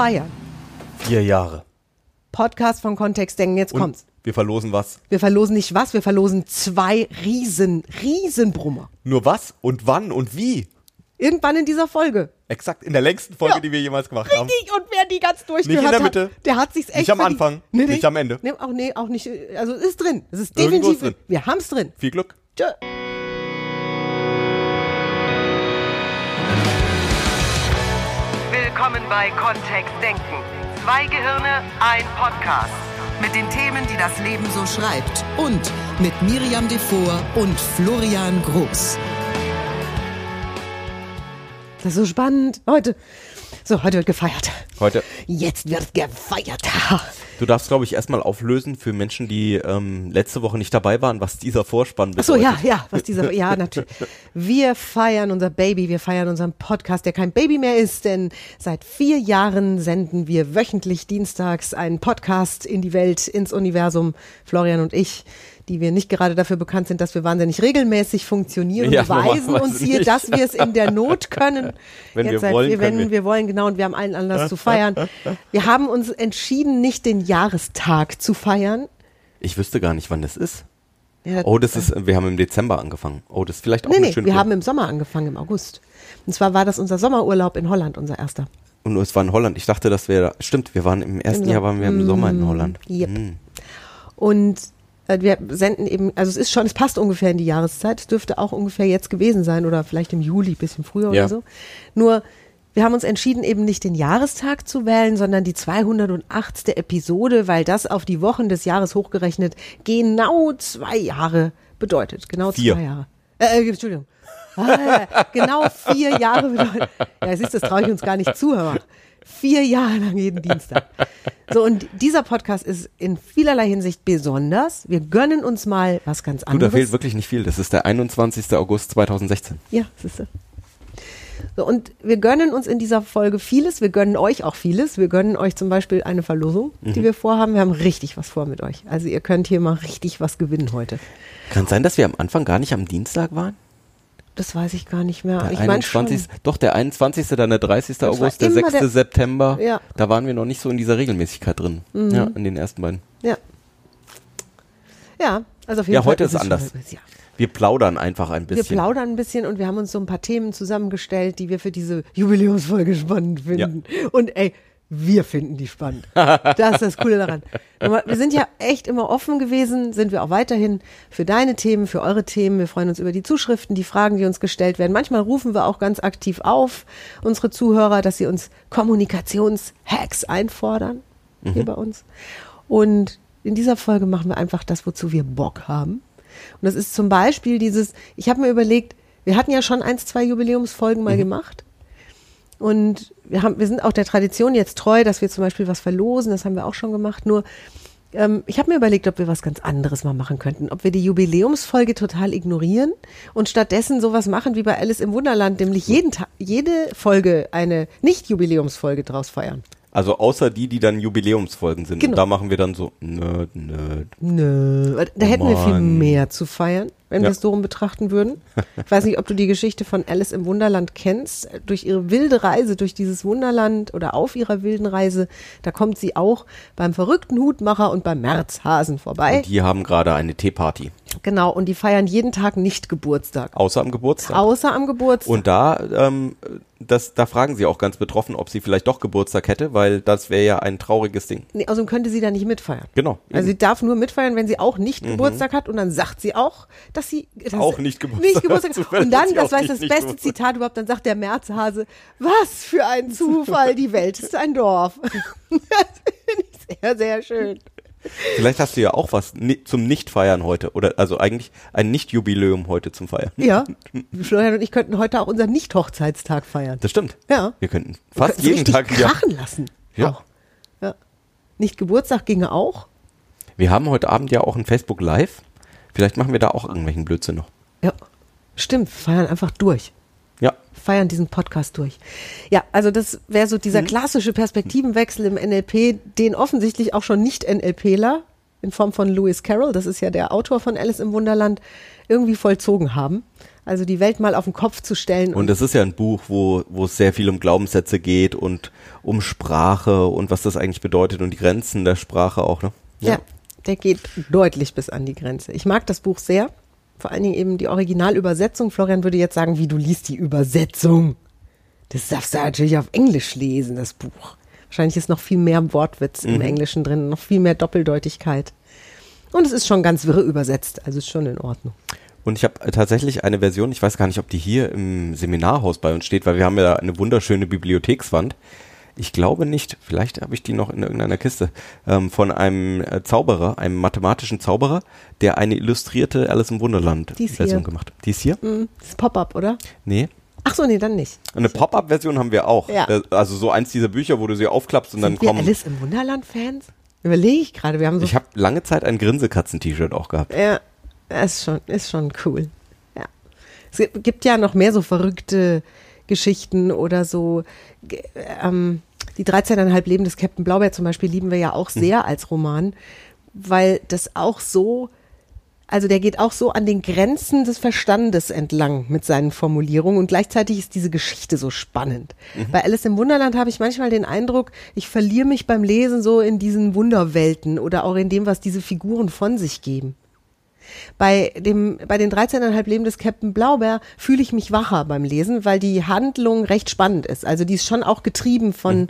feiern. Vier Jahre. Podcast von Kontext denken. Jetzt Und kommt's. wir verlosen was. Wir verlosen nicht was, wir verlosen zwei riesen, riesen Brummer. Nur was und wann und wie. Irgendwann in dieser Folge. Exakt in der längsten Folge, Ja. die wir jemals gemacht haben. Richtig, und wer die ganz durchgehört Nicht in der hat, Mitte. der hat sich's echt Nicht am. Anfang, nicht am Ende. Nee, auch, nee, auch nicht, also es ist drin. Es ist Irgendwo definitiv ist drin. Wir haben's drin. Viel Glück. Tschö. Bei Kontext Denken. Zwei Gehirne, ein Podcast. Mit den Themen, die das Leben so schreibt. und mit Miriam Devor und Florian Groß. Das ist so spannend. Heute, so, heute wird gefeiert. Heute. Jetzt wird gefeiert. Du darfst, glaube ich, erstmal auflösen für Menschen, die ähm, letzte Woche nicht dabei waren, was dieser Vorspann Ach so, bedeutet. ja, ja, was dieser, ja, natürlich. Wir feiern unser Baby, wir feiern unseren Podcast, der kein Baby mehr ist, denn seit vier Jahren senden wir wöchentlich dienstags einen Podcast in die Welt, ins Universum, Florian und ich, die wir nicht gerade dafür bekannt sind, dass wir wahnsinnig regelmäßig funktionieren, Ja, beweisen uns hier, nicht. dass wir es in der Not können. Wenn wir seit- wollen, wir, wenn wir. wir wollen, genau, und wir haben allen Anlass zu feiern. Wir haben uns entschieden, nicht den Jahrestag zu feiern. Ich wüsste gar nicht, wann das ist. Ja, Oh, das ist, wir haben im Dezember angefangen. Oh, das ist vielleicht auch Nee, eine nee, schöne wir haben im Sommer angefangen, im August. Und zwar war das unser Sommerurlaub in Holland, unser erster. Und es war in Holland. Ich dachte, das wäre, stimmt, wir waren im ersten Im Jahr waren wir im Sommer in Holland. Yep. Hm. Und äh, wir senden eben, also es ist schon, es passt ungefähr in die Jahreszeit. Es dürfte auch ungefähr jetzt gewesen sein oder vielleicht im Juli, bisschen früher Ja. oder so. Nur, wir haben uns entschieden, eben nicht den Jahrestag zu wählen, sondern die 208. Episode, weil das auf die Wochen des Jahres hochgerechnet genau zwei Jahre bedeutet. Genau Vier. zwei Jahre. Äh, äh, Entschuldigung. Ah, genau vier Jahre bedeutet. Ja, siehst du, das traue ich uns gar nicht zu, hör mal. Vier Jahre lang jeden Dienstag. So, und dieser Podcast ist in vielerlei Hinsicht besonders. Wir gönnen uns mal was ganz Du, da anderes. fehlt wirklich nicht viel. Das ist der 21. August 2016. Ja, siehst du. So, und wir gönnen uns in dieser Folge vieles. Wir gönnen euch auch vieles. Wir gönnen euch zum Beispiel eine Verlosung, Mhm. die wir vorhaben. Wir haben richtig was vor mit euch. Also ihr könnt hier mal richtig was gewinnen heute. Kann sein, dass wir am Anfang gar nicht am Dienstag waren? Das weiß ich gar nicht mehr. Der ich meine 21. schon. Doch, der 21., dann der 30. war August, der immer 6. der- September. Ja. Mhm. Da waren wir noch nicht so in dieser Regelmäßigkeit drin. Ja, in den ersten beiden. Ja. Ja, also auf jeden Ja, Fall heute ist es anders. schon- Ja. Wir plaudern einfach ein Wir bisschen. plaudern ein bisschen und wir haben uns so ein paar Themen zusammengestellt, die wir für diese Jubiläumsfolge spannend finden. Und ey, wir finden die spannend. Das ist das Coole daran. Wir sind ja echt immer offen gewesen, sind wir auch weiterhin für deine Themen, für eure Themen. Wir freuen uns über die Zuschriften, die Fragen, die uns gestellt werden. Manchmal rufen wir auch ganz aktiv auf, unsere Zuhörer, dass sie uns Kommunikationshacks einfordern hier bei uns. Und in dieser Folge machen wir einfach das, wozu wir Bock haben. Und das ist zum Beispiel dieses, ich habe mir überlegt, wir hatten ja schon eins, zwei Jubiläumsfolgen mal gemacht. Und wir, haben, wir sind auch der Tradition jetzt treu, dass wir zum Beispiel was verlosen, das haben wir auch schon gemacht. Nur, ähm, ich habe mir überlegt, ob wir was ganz anderes mal machen könnten. Ob wir die Jubiläumsfolge total ignorieren und stattdessen sowas machen wie bei Alice im Wunderland, nämlich jeden Tag, jede Folge eine Nicht-Jubiläumsfolge draus feiern. Also außer die, die dann Jubiläumsfolgen sind. Genau. Und da machen wir dann so, nö, nö. Nö, da hätten wir viel Mann. mehr zu feiern, wenn Ja. wir es so rum betrachten würden. Ich weiß nicht, ob du die Geschichte von Alice im Wunderland kennst. Durch ihre wilde Reise durch dieses Wunderland oder auf ihrer wilden Reise, da kommt sie auch beim verrückten Hutmacher und beim Märzhasen vorbei. Und die haben gerade eine Teeparty. Genau, und die feiern jeden Tag nicht Geburtstag. Außer am Geburtstag. Außer am Geburtstag. Und da, ähm, das, da fragen sie auch ganz betroffen, ob sie vielleicht doch Geburtstag hätte, weil das wäre ja ein trauriges Ding. Nee, außerdem könnte sie da nicht mitfeiern. Genau. Also sie eben. darf nur mitfeiern, wenn sie auch nicht Geburtstag hat und dann sagt sie auch, dass sie dass Auch sie nicht Geburtstag nicht Geburtstag hat. Und dann, Sie das war das beste. Zitat überhaupt, dann sagt der Märzhase, was für ein Zufall, die Welt ist ein Dorf. Das finde ich sehr, sehr schön. Vielleicht hast du ja auch was zum Nicht-Feiern heute. Oder also eigentlich ein Nicht-Jubiläum heute zum Feiern. Ja, Florian und ich könnten heute auch unseren Nicht-Hochzeitstag feiern. Das stimmt. Ja. Wir könnten Wir fast könnten jeden Tag wieder. krachen lassen. Ja. Auch. ja. Nicht Geburtstag ginge auch. Wir haben heute Abend ja auch ein Facebook Live. Vielleicht machen wir da auch irgendwelchen Blödsinn noch. Ja. Stimmt, feiern einfach durch. Ja. feiern diesen Podcast durch. Ja, also das wäre so Mhm. dieser klassische Perspektivenwechsel im NLP, den offensichtlich auch schon nicht NLPler in Form von Lewis Carroll, das ist ja der Autor von Alice im Wunderland, irgendwie vollzogen haben. Also die Welt mal auf den Kopf zu stellen. Und es ist ja ein Buch, wo, wo es sehr viel um Glaubenssätze geht und um Sprache und was das eigentlich bedeutet und die Grenzen der Sprache auch, ne? ja, der geht deutlich bis an die Grenze. Ich mag das Buch sehr. Vor allen Dingen eben die Originalübersetzung. Florian würde jetzt sagen, wie du liest die Übersetzung. Das darfst du natürlich auf Englisch lesen, das Buch. Wahrscheinlich ist noch viel mehr Wortwitz im Englischen drin, noch viel mehr Doppeldeutigkeit. Und es ist schon ganz wirr übersetzt, also ist schon in Ordnung. Und ich habe tatsächlich eine Version, ich weiß gar nicht, ob die hier im Seminarhaus bei uns steht, weil wir haben ja eine wunderschöne Bibliothekswand. Ich glaube nicht, vielleicht habe ich die noch in irgendeiner Kiste, ähm, von einem äh, Zauberer, einem mathematischen Zauberer, der eine illustrierte Alice im Wunderland Die ist Version hier. gemacht hat. Die ist hier? Hm, Das ist Pop-up, oder? Nee. Ach so, nee, dann nicht. Eine Pop-Up-Version haben wir auch. Ja. Äh, Also so eins dieser Bücher, wo du sie aufklappst und Sind dann wir kommen. Alice im Wunderland-Fans? Überlege ich gerade. Wir haben so Ich habe lange Zeit ein Grinsekatzen-T-Shirt auch gehabt. Ja, ist schon, ist schon cool. Ja. Es gibt ja noch mehr so verrückte Geschichten oder so. Ähm, die 13,5 Leben des Captain Blaubeer zum Beispiel lieben wir ja auch sehr als Roman, weil das auch so, also der geht auch so an den Grenzen des Verstandes entlang mit seinen Formulierungen und gleichzeitig ist diese Geschichte so spannend. Bei Alice im Wunderland habe ich manchmal den Eindruck, ich verliere mich beim Lesen so in diesen Wunderwelten oder auch in dem, was diese Figuren von sich geben. Bei dem, bei den 13,5 Leben des Captain Blaubeer fühle ich mich wacher beim Lesen, weil die Handlung recht spannend ist. Also die ist schon auch getrieben von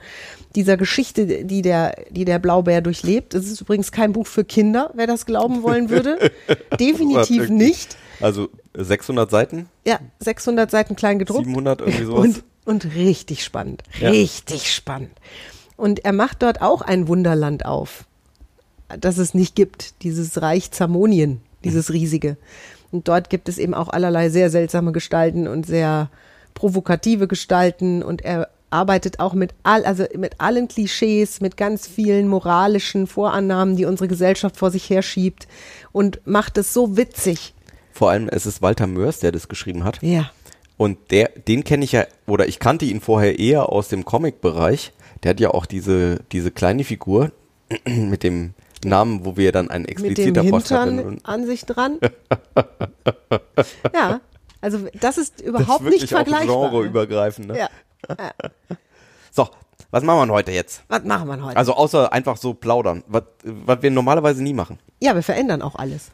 dieser Geschichte, die der, die der Blaubeer durchlebt. Es ist übrigens kein Buch für Kinder, wer das glauben wollen würde. Definitiv nicht. Also 600 Seiten, Ja, 600 Seiten klein gedruckt. 700 irgendwie sowas. Und, und richtig spannend. Ja. Richtig spannend. Und er macht dort auch ein Wunderland auf, das es nicht gibt. Dieses Reich Zamonien, dieses riesige. Und dort gibt es eben auch allerlei sehr seltsame Gestalten und sehr provokative Gestalten. Und er arbeitet auch mit all, also mit allen Klischees, mit ganz vielen moralischen Vorannahmen, die unsere Gesellschaft vor sich herschiebt und macht es so witzig. vor allem es ist Walter Mörs, der das geschrieben hat. Ja. Und der, den kenne ich ja, oder ich kannte ihn vorher eher aus dem Comic-Bereich. Der hat ja auch diese, diese kleine Figur mit dem Namen, wo wir dann dem expliziter Post Und an sich dran. ja, also das ist das überhaupt ist wirklich nicht auch vergleichbar. genreübergreifend. Ne? Ja. So, was machen wir heute jetzt? Was machen wir heute? Also außer einfach so plaudern, was, was wir normalerweise nie machen. ja, wir verändern auch alles.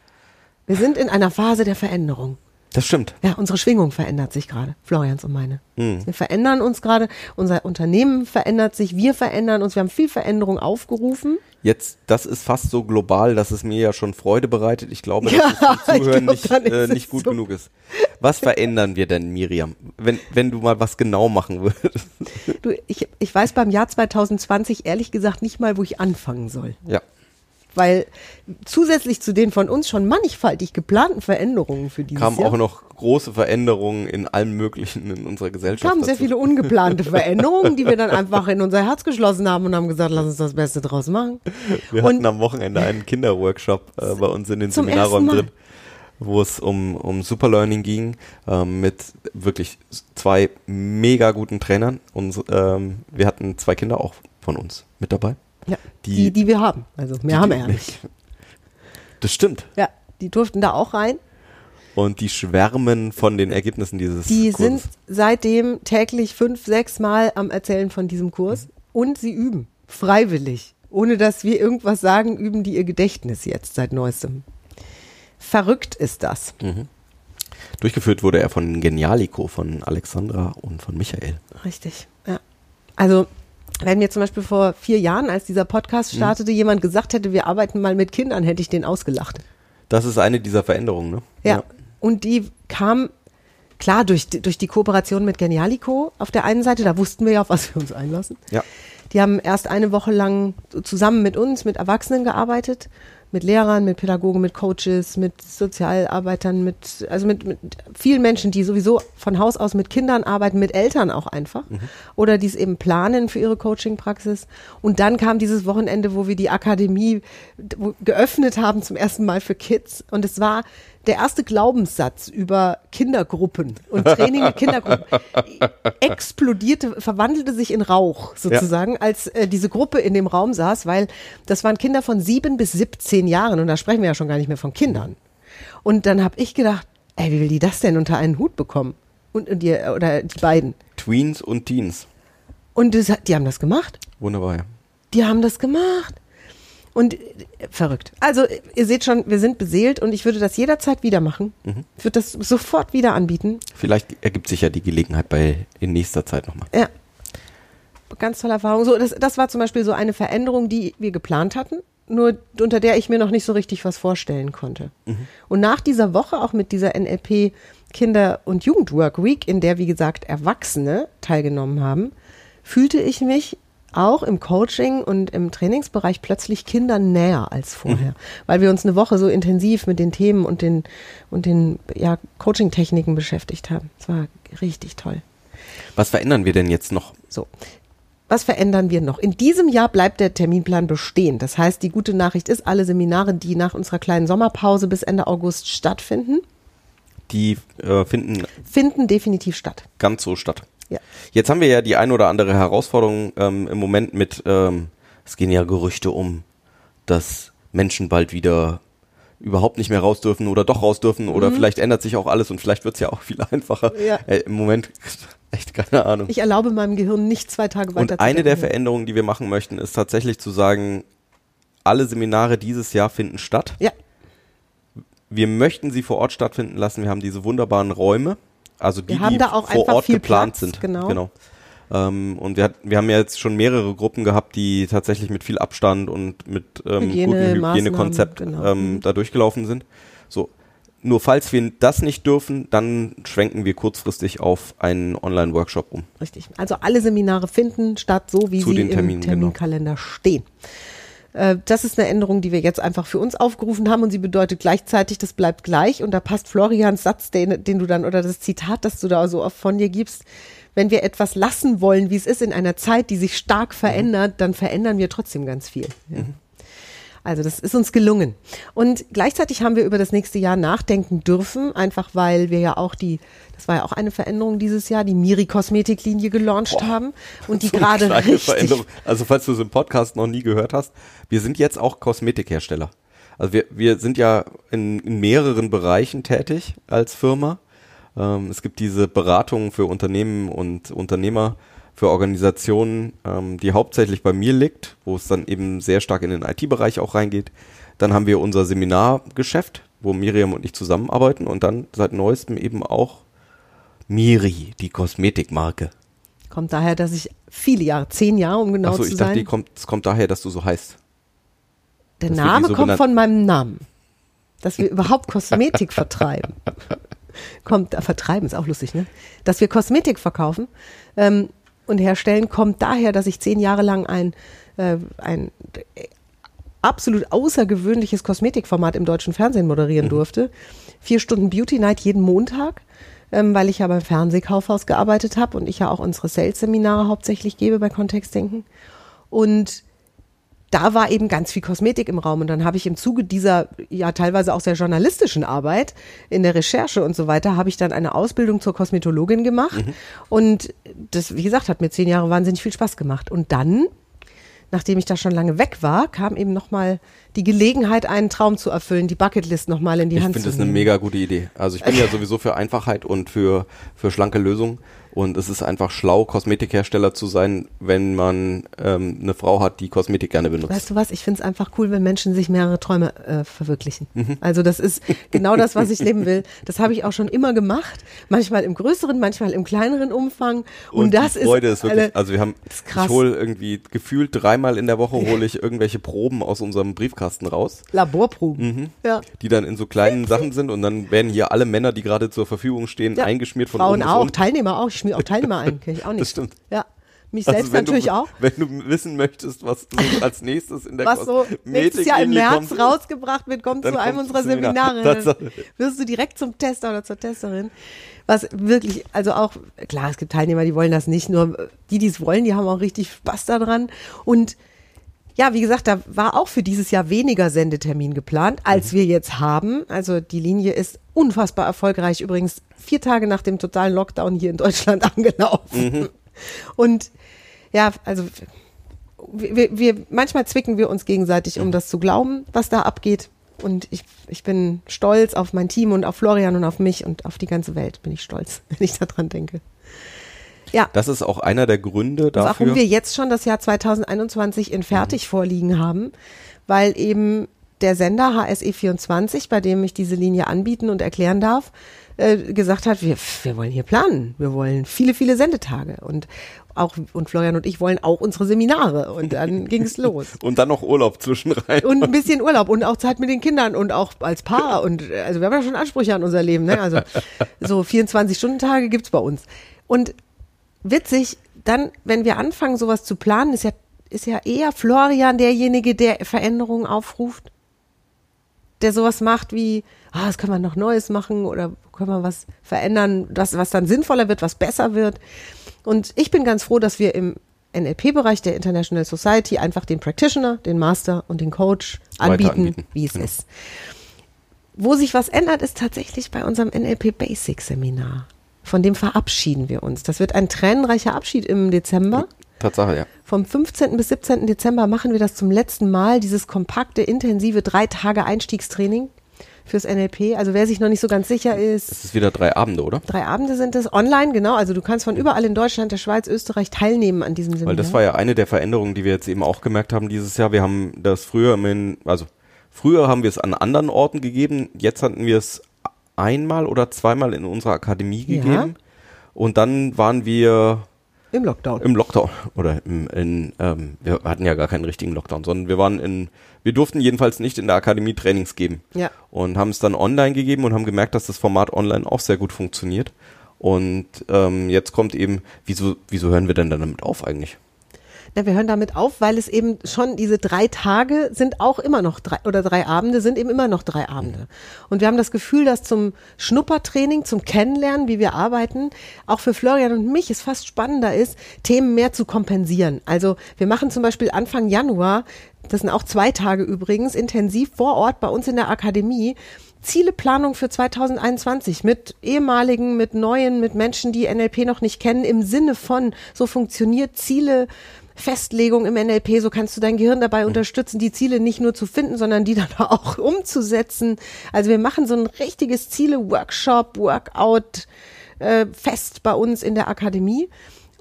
Wir sind in einer Phase der Veränderung. Das stimmt. Ja, unsere Schwingung verändert sich gerade, Florians und meine. Hm. Wir verändern uns gerade, unser Unternehmen verändert sich, wir verändern uns, wir haben viel Veränderung aufgerufen. Jetzt, das ist fast so global, dass es mir ja schon Freude bereitet. Ich glaube, dass Ja, es zum Zuhören glaub, nicht, äh, nicht gut so. genug ist. Was verändern wir denn, Miriam? Wenn, wenn du mal was genau machen würdest. Du, ich, ich weiß beim Jahr 2020 ehrlich gesagt nicht mal, wo ich anfangen soll. Ja. Weil zusätzlich zu den von uns schon mannigfaltig geplanten Veränderungen für dieses kamen Jahr auch noch große Veränderungen in allem Möglichen in unserer Gesellschaft. kamen sehr dazu. viele ungeplante Veränderungen, die wir dann einfach in unser Herz geschlossen haben und haben gesagt, lass uns das Beste draus machen. Wir und hatten am Wochenende einen Kinderworkshop äh, bei uns in den Seminarräumen drin, wo es um, um Superlearning ging, ähm, mit wirklich zwei mega guten Trainern. Und ähm, wir hatten zwei Kinder auch von uns mit dabei. Ja, die- die, die, wir haben. Also mehr haben wir ja nicht. Das stimmt. Ja, die durften da auch rein. Und die schwärmen von den Ergebnissen dieses Die Kurses. sind seitdem täglich fünf, sechs Mal am Erzählen von diesem Kurs und sie üben. Freiwillig. Ohne dass wir irgendwas sagen, üben die ihr Gedächtnis jetzt seit neuestem. Verrückt ist das. Durchgeführt wurde er von Genialico, von Alexandra und von Michael. Richtig, ja. Also, wenn mir zum Beispiel vor vier Jahren, als dieser Podcast Mhm. startete, jemand gesagt hätte, wir arbeiten mal mit Kindern, hätte ich den ausgelacht. Das ist eine dieser Veränderungen, ne? Ja. Und die kam, klar, durch, die- durch die Kooperation mit Genialico auf der einen Seite, da wussten wir ja, auf was wir uns einlassen. Ja. Die haben erst eine Woche lang zusammen mit uns, mit Erwachsenen gearbeitet, mit Lehrern, mit Pädagogen, mit Coaches, mit Sozialarbeitern, mit, also mit, mit vielen Menschen, die sowieso von Haus aus mit Kindern arbeiten, mit Eltern auch einfach. Oder die es eben planen für ihre Coaching-Praxis. Und dann kam dieses Wochenende, wo wir die Akademie geöffnet haben zum ersten Mal für Kids. Und es war der erste Glaubenssatz über Kindergruppen und Training mit Kindergruppen explodierte, verwandelte sich in Rauch sozusagen, als äh, diese Gruppe in dem Raum saß, weil das waren Kinder von sieben bis 17 Jahren und da sprechen wir ja schon gar nicht mehr von Kindern. Und dann habe ich gedacht, ey, wie will die das denn unter einen Hut bekommen? Und, und die, oder die beiden. Tweens und Teens. Und das, die haben das gemacht. Wunderbar, ja. Die haben das gemacht. Und äh, verrückt. Also, ihr seht schon, wir sind beseelt und ich würde das jederzeit wieder machen. Ich würde das sofort wieder anbieten. Vielleicht ergibt sich ja die Gelegenheit bei in nächster Zeit nochmal. Ja. Ganz tolle Erfahrung. So, das, das war zum Beispiel so eine Veränderung, die wir geplant hatten, nur unter der ich mir noch nicht so richtig was vorstellen konnte. Und nach dieser Woche, auch mit dieser NLP Kinder- und Jugendwork Week, in der, wie gesagt, Erwachsene teilgenommen haben, fühlte ich mich auch im Coaching und im Trainingsbereich plötzlich Kindern näher als vorher, weil wir uns eine Woche so intensiv mit den Themen und den, und den ja, Coaching-Techniken beschäftigt haben. Es war richtig toll. Was verändern wir denn jetzt noch? So. Was verändern wir noch? In diesem Jahr bleibt der Terminplan bestehen. Das heißt, die gute Nachricht ist, alle Seminare, die nach unserer kleinen Sommerpause bis Ende August stattfinden, Die äh, finden finden definitiv statt. ganz so statt. Ja. Jetzt haben wir ja die ein oder andere Herausforderung ähm, im Moment mit, ähm, es gehen ja Gerüchte um, dass Menschen bald wieder überhaupt nicht mehr raus dürfen oder doch raus dürfen oder vielleicht ändert sich auch alles und vielleicht wird's ja auch viel einfacher. Mhm. Ja. Äh, Im Moment echt keine Ahnung. Ich erlaube meinem Gehirn nicht zwei Tage weiter Und eine der. Veränderungen, die wir machen möchten, ist tatsächlich zu sagen, alle Seminare dieses Jahr finden statt. Ja, Wir möchten sie vor Ort stattfinden lassen. Wir haben diese wunderbaren Räume, also die, die vor Ort geplant Platz, sind. genau. genau. Ähm, und wir, hat, wir haben ja jetzt schon mehrere Gruppen gehabt, die tatsächlich mit viel Abstand und mit ähm, Hygiene- gutem Hygienekonzept genau. ähm, Mhm. da durchgelaufen sind. So. Nur falls wir das nicht dürfen, dann schwenken wir kurzfristig auf einen Online-Workshop um. richtig. Also alle Seminare finden statt, so wie Zu sie im genau. Terminkalender stehen. Äh, Das ist eine Änderung, die wir jetzt einfach für uns aufgerufen haben und sie bedeutet gleichzeitig, das bleibt gleich und da passt Florians Satz, den, den du dann oder das Zitat, das du da so oft von dir gibst. Wenn wir etwas lassen wollen, wie es ist in einer Zeit, die sich stark verändert, dann verändern wir trotzdem ganz viel. Ja. Also das ist uns gelungen. Und gleichzeitig haben wir über das nächste Jahr nachdenken dürfen, einfach weil wir ja auch die, das war ja auch eine Veränderung dieses Jahr, die Miri Kosmetiklinie gelauncht haben und die So gerade richtig. Also falls du es im Podcast noch nie gehört hast, wir sind jetzt auch Kosmetikhersteller. Also wir, wir sind ja in, in mehreren Bereichen tätig als Firma. Ähm, es gibt diese Beratungen für Unternehmen und Unternehmer, für Organisationen, ähm, die hauptsächlich bei mir liegt, wo es dann eben sehr stark in den IT-Bereich auch reingeht. Dann haben wir unser Seminargeschäft, wo Miriam und ich zusammenarbeiten und dann seit neuestem eben auch Miri, die Kosmetikmarke. kommt daher, dass ich viele Jahre, zehn Jahre, um genau Achso, zu ich sein. dachte, die kommt, es kommt daher, dass du so heißt. Der dass Name so kommt von meinem Namen. Dass wir überhaupt Kosmetik vertreiben. Kommt, äh, vertreiben ist auch lustig, ne? Dass wir Kosmetik verkaufen ähm, und herstellen, kommt daher, dass ich zehn Jahre lang ein, äh, ein absolut außergewöhnliches Kosmetikformat im deutschen Fernsehen moderieren durfte. Vier Stunden Beauty Night jeden Montag, ähm, weil ich ja beim Fernsehkaufhaus gearbeitet habe und ich ja auch unsere Sales-Seminare hauptsächlich gebe bei Kontextdenken. Und da war eben ganz viel Kosmetik im Raum und dann habe ich im Zuge dieser ja teilweise auch sehr journalistischen Arbeit in der Recherche und so weiter habe ich dann eine Ausbildung zur Kosmetologin gemacht und das wie gesagt hat mir zehn Jahre wahnsinnig viel Spaß gemacht und dann nachdem ich da schon lange weg war kam eben noch mal die Gelegenheit einen Traum zu erfüllen die Bucketlist noch mal in die Ich Hand finde zu das eine nehmen. mega gute Idee. Also ich bin ja sowieso für Einfachheit und für, für schlanke Lösungen. Und es ist einfach schlau, Kosmetikhersteller zu sein, wenn man ähm, eine Frau hat, die Kosmetik gerne benutzt. Weißt du was? Ich finde es einfach cool, wenn Menschen sich mehrere Träume äh, verwirklichen. Mhm. Also das ist genau das, was ich leben will. Das habe ich auch schon immer gemacht. Manchmal im größeren, manchmal im kleineren Umfang. Und, das die Freude ist, ist, wirklich, also wir haben, ist krass. ich hole irgendwie gefühlt dreimal in der Woche hole ich irgendwelche Proben aus unserem Briefkasten raus, Laborproben. Mhm. Ja. die dann in so kleinen Sachen sind und dann werden hier alle Männer, die gerade zur Verfügung stehen, Ja. eingeschmiert von Frauen oben auch, unten. Teilnehmer auch. Ich schmier auch Teilnehmer ein, kenn ich auch nicht. Das stimmt. Ja. Mich Also selbst natürlich du, auch. Wenn du wissen möchtest, was so als nächstes in der Was so nächstes Jahr im März kommt, rausgebracht wird, kommt zu einem unserer. Seminare. Dann wirst du direkt zum Tester oder zur Testerin. Was wirklich, also auch, klar, es gibt Teilnehmer, die wollen das nicht, nur die, die es wollen, die haben auch richtig Spaß daran. Und ja, wie gesagt, da war auch für dieses Jahr weniger Sendetermin geplant, als wir jetzt haben. Also die Linie ist unfassbar erfolgreich. Übrigens vier Tage nach dem totalen Lockdown hier in Deutschland angelaufen. Und ja, also wir, wir, manchmal zwicken wir uns gegenseitig, um das zu glauben, was da abgeht. Und ich, ich bin stolz auf mein Team und auf Florian und auf mich und auf die ganze Welt bin ich stolz, wenn ich daran denke. Ja. Das ist auch einer der Gründe dafür. Warum wir jetzt schon das Jahr 2021 in fertig vorliegen haben, weil eben der Sender HSE24, bei dem ich diese Linie anbieten und erklären darf, äh, gesagt hat, wir, wir wollen hier planen. Wir wollen viele, viele Sendetage. Und auch, und Florian und ich wollen auch unsere Seminare. Und dann ging es los. Und dann noch Urlaub zwischenrein. Und ein bisschen Urlaub und auch Zeit mit den Kindern und auch als Paar. Und äh, also wir haben ja schon Ansprüche an unser Leben. Ne? Also so 24-Stunden-Tage gibt's bei uns. Und witzig, dann, wenn wir anfangen, sowas zu planen, ist ja, ist ja eher Florian derjenige, der Veränderungen aufruft, der sowas macht wie, ah, das können wir noch Neues machen oder können wir was verändern, das, was dann sinnvoller wird, was besser wird. Und ich bin ganz froh, dass wir im NLP-Bereich der International Society einfach den Practitioner, den Master und den Coach anbieten, anbieten. wie es Genau. ist. Wo sich was ändert, ist tatsächlich bei unserem NLP Basic Seminar. Von dem verabschieden wir uns. Das wird ein tränenreicher Abschied im Dezember. Tatsache, ja. Vom 15. bis 17. Dezember machen wir das zum letzten Mal, dieses kompakte, intensive drei Tage Einstiegstraining fürs NLP. Also wer sich noch nicht so ganz sicher ist, Es ist wieder drei Abende, oder? drei Abende sind es online, genau. Also du kannst von überall in Deutschland, der Schweiz, Österreich teilnehmen an diesem Seminar. Weil das war ja eine der Veränderungen, die wir jetzt eben auch gemerkt haben dieses Jahr. Wir haben das früher in, also früher haben wir es an anderen Orten gegeben, jetzt hatten wir es einmal oder zweimal in unserer Akademie Ja. gegeben. Und dann waren wir Im Lockdown. im Lockdown oder im, in, ähm, wir hatten ja gar keinen richtigen Lockdown, sondern wir waren in, wir durften jedenfalls nicht in der Akademie Trainings geben. Ja. Und haben es dann online gegeben und haben gemerkt, dass das Format online auch sehr gut funktioniert. Und ähm, jetzt kommt eben, wieso, wieso hören wir denn dann damit auf eigentlich? Ja, wir hören damit auf, weil es eben schon diese drei Tage sind auch immer noch drei oder drei Abende sind eben immer noch drei Abende. Und wir haben das Gefühl, dass zum Schnuppertraining, zum Kennenlernen, wie wir arbeiten, auch für Florian und mich es fast spannender ist, Themen mehr zu kompensieren. Also wir machen zum Beispiel Anfang Januar, das sind auch zwei Tage übrigens, intensiv vor Ort bei uns in der Akademie, Zieleplanung für 2021 mit ehemaligen, mit neuen, mit Menschen, die NLP noch nicht kennen, im Sinne von, so funktioniert Ziele, Festlegung im NLP, so kannst du dein Gehirn dabei unterstützen, die Ziele nicht nur zu finden, sondern die dann auch umzusetzen. Also wir machen so ein richtiges Ziele-Workshop, Workout, äh, Fest bei uns in der Akademie.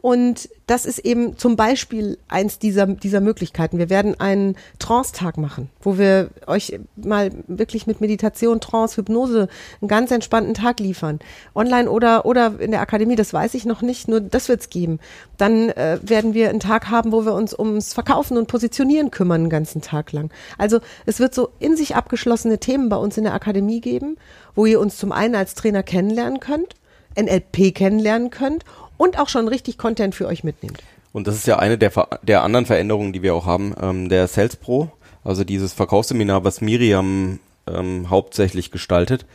Und das ist eben zum Beispiel eins dieser, dieser Möglichkeiten. Wir werden einen Trance-Tag machen, wo wir euch mal wirklich mit Meditation, Trance, Hypnose einen ganz entspannten Tag liefern. Online oder, oder in der Akademie, das weiß ich noch nicht, nur das wird's geben. Dann äh, werden wir einen Tag haben, wo wir uns ums Verkaufen und Positionieren kümmern, einen ganzen Tag lang. Also es wird so in sich abgeschlossene Themen bei uns in der Akademie geben, wo ihr uns zum einen als Trainer kennenlernen könnt, NLP kennenlernen könnt und auch schon richtig Content für euch mitnehmt. Und das ist ja eine der, der anderen Veränderungen, die wir auch haben. Ähm, der Sales Pro, also dieses Verkaufsseminar, was Miriam ähm, hauptsächlich gestaltet.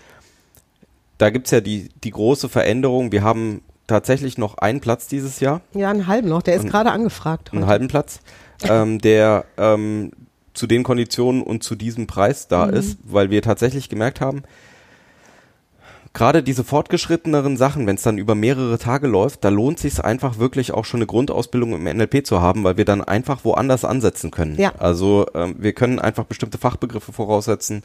Da gibt's ja die, die große Veränderung. Wir haben tatsächlich noch einen Platz dieses Jahr, Ja, einen halben noch, der ist gerade angefragt. einen heute. halben Platz, ähm, der ähm, zu den Konditionen und zu diesem Preis da Mhm. ist, weil wir tatsächlich gemerkt haben, gerade diese fortgeschritteneren Sachen, wenn es dann über mehrere Tage läuft, da lohnt sich einfach wirklich auch schon eine Grundausbildung im NLP zu haben, weil wir dann einfach woanders ansetzen können. Ja. Also ähm, wir können einfach bestimmte Fachbegriffe voraussetzen.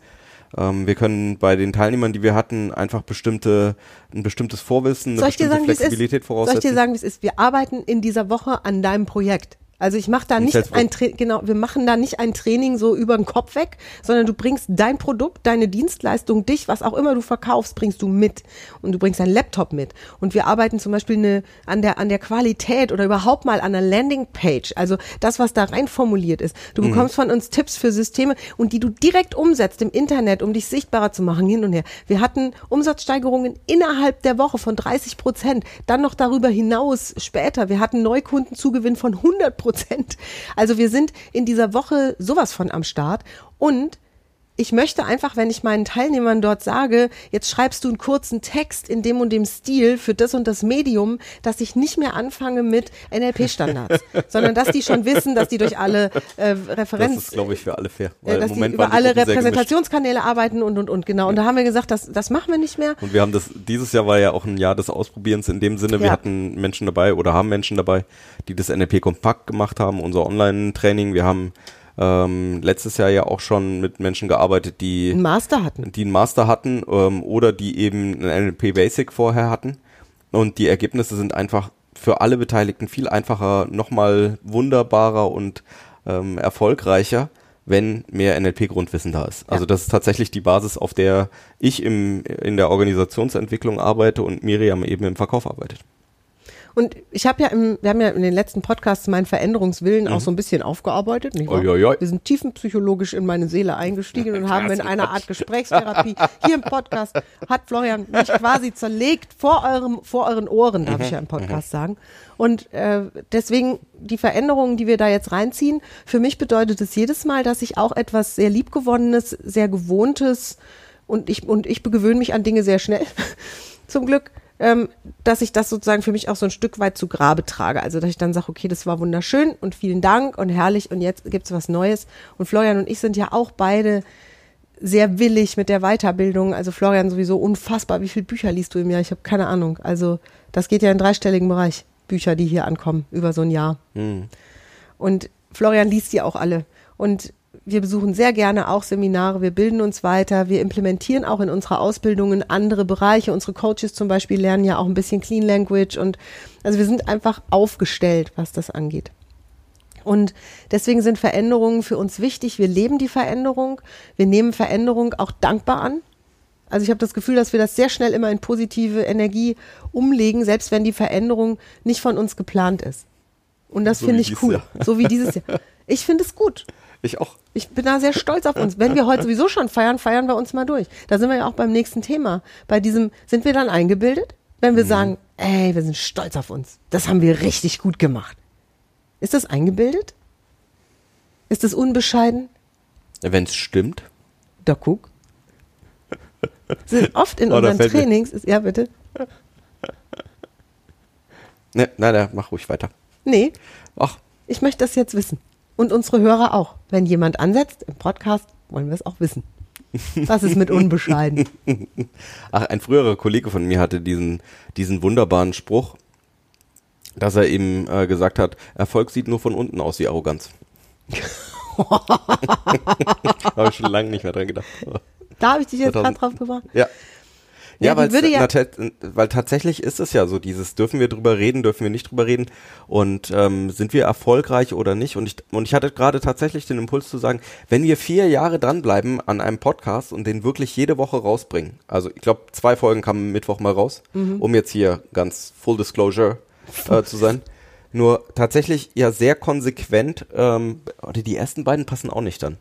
Ähm, wir können bei den Teilnehmern, die wir hatten, einfach bestimmte ein bestimmtes Vorwissen, eine Soll ich dir bestimmte sagen, wie es ist? Flexibilität Soll voraussetzen. ich dir sagen, wie es ist? Wir arbeiten in dieser Woche an deinem Projekt. Also ich mache da nicht ein Tra genau, wir machen da nicht ein Training so über den Kopf weg, sondern du bringst dein Produkt, deine Dienstleistung, dich, was auch immer du verkaufst, bringst du mit und du bringst deinen Laptop mit. Und wir arbeiten zum Beispiel eine, an der an der Qualität oder überhaupt mal an einer Landingpage, also das, was da rein formuliert ist. Du Mhm. bekommst von uns Tipps für Systeme und die du direkt umsetzt im Internet, um dich sichtbarer zu machen hin und her. Wir hatten Umsatzsteigerungen innerhalb der Woche von 30 Prozent, dann noch darüber hinaus später. Wir hatten Neukundenzugewinn von 100 Prozent. Also wir sind in dieser Woche sowas von am Start und ich möchte einfach, wenn ich meinen Teilnehmern dort sage, jetzt schreibst du einen kurzen Text in dem und dem Stil für das und das Medium, dass ich nicht mehr anfange mit NLP-Standards, sondern dass die schon wissen, dass die durch alle äh, Referenz, Das ist, glaube ich, für alle fair. äh, dass die über alle Repräsentationskanäle arbeiten und und und genau. Und da haben wir gesagt, das, das machen wir nicht mehr. Und wir haben das, dieses Jahr war ja auch ein Jahr des Ausprobierens in dem Sinne, wir Ja. hatten Menschen dabei oder haben Menschen dabei, die das NLP kompakt gemacht haben, unser Online-Training. Wir haben ähm, letztes Jahr ja auch schon mit Menschen gearbeitet, die Einen Master hatten. die einen Master hatten ähm, oder die eben ein NLP Basic vorher hatten. Und die Ergebnisse sind einfach für alle Beteiligten viel einfacher, nochmal wunderbarer und ähm, erfolgreicher, wenn mehr NLP-Grundwissen da ist. Also Ja. das ist tatsächlich die Basis, auf der ich im, in der Organisationsentwicklung arbeite und Miriam eben im Verkauf arbeitet. Und ich habe ja im, wir haben ja in den letzten Podcasts meinen Veränderungswillen auch so ein bisschen aufgearbeitet. Nicht wahr? Uiuiui. Wir sind tiefenpsychologisch in meine Seele eingestiegen und haben in einer Art Gesprächstherapie hier im Podcast hat Florian mich quasi zerlegt vor eurem, vor euren Ohren, darf ich ja im Podcast sagen. Und äh, deswegen die Veränderungen, die wir da jetzt reinziehen, für mich bedeutet es jedes Mal, dass ich auch etwas sehr liebgewonnenes, sehr gewohntes und ich und ich gewöhne mich an Dinge sehr schnell, zum Glück, ähm, dass ich das sozusagen für mich auch so ein Stück weit zu Grabe trage. Also dass ich dann sage, okay, das war wunderschön und vielen Dank und herrlich und jetzt gibt's was Neues. Und Florian und ich sind ja auch beide sehr willig mit der Weiterbildung. Also Florian sowieso unfassbar. Wie viele Bücher liest du im Jahr? Ich habe keine Ahnung. Also das geht ja in dreistelligen Bereich. Bücher, die hier ankommen über so ein Jahr. Und Florian liest die auch alle. Und wir besuchen sehr gerne auch Seminare, wir bilden uns weiter, wir implementieren auch in unserer Ausbildungen andere Bereiche. Unsere Coaches zum Beispiel lernen ja auch ein bisschen Clean Language und also wir sind einfach aufgestellt, was das angeht. Und deswegen sind Veränderungen für uns wichtig. Wir leben die Veränderung. Wir nehmen Veränderung auch dankbar an. Also ich habe das Gefühl, dass wir das sehr schnell immer in positive Energie umlegen, selbst wenn die Veränderung nicht von uns geplant ist. Und das So finde ich cool. Jahr. So wie dieses Jahr. Ich finde es gut. Ich auch. Ich bin da sehr stolz auf uns. Wenn wir heute sowieso schon feiern, feiern wir uns mal durch. Da sind wir ja auch beim nächsten Thema. Bei diesem, sind wir dann eingebildet? Wenn wir sagen, ey, wir sind stolz auf uns. Das haben wir richtig gut gemacht. Ist das eingebildet? Ist das unbescheiden? Wenn es stimmt. Da guck. Sind oft in Oh, unseren Trainings, ist, ja bitte. Ne, nein, nein, mach ruhig weiter. Nee, Ach, ich möchte das jetzt wissen. Und unsere Hörer auch. Wenn jemand ansetzt im Podcast, wollen wir es auch wissen. Was ist mit unbescheiden? Ach, ein früherer Kollege von mir hatte diesen, diesen wunderbaren Spruch, dass er eben äh, gesagt hat, Erfolg sieht nur von unten aus wie Arroganz. Habe ich schon lange nicht mehr dran gedacht. Da habe ich dich jetzt gerade 2000. drauf gebracht. Ja. Ja, Ja, würde ja- weil tatsächlich ist es ja so, dieses dürfen wir drüber reden, dürfen wir nicht drüber reden und ähm, sind wir erfolgreich oder nicht? Und ich, und ich hatte gerade tatsächlich den Impuls zu sagen, wenn wir vier Jahre dranbleiben an einem Podcast und den wirklich jede Woche rausbringen, also ich glaube zwei Folgen kamen Mittwoch mal raus, Mhm. um jetzt hier ganz Full Disclosure äh, zu sein, nur tatsächlich ja sehr konsequent, ähm, oder die ersten beiden passen auch nicht dann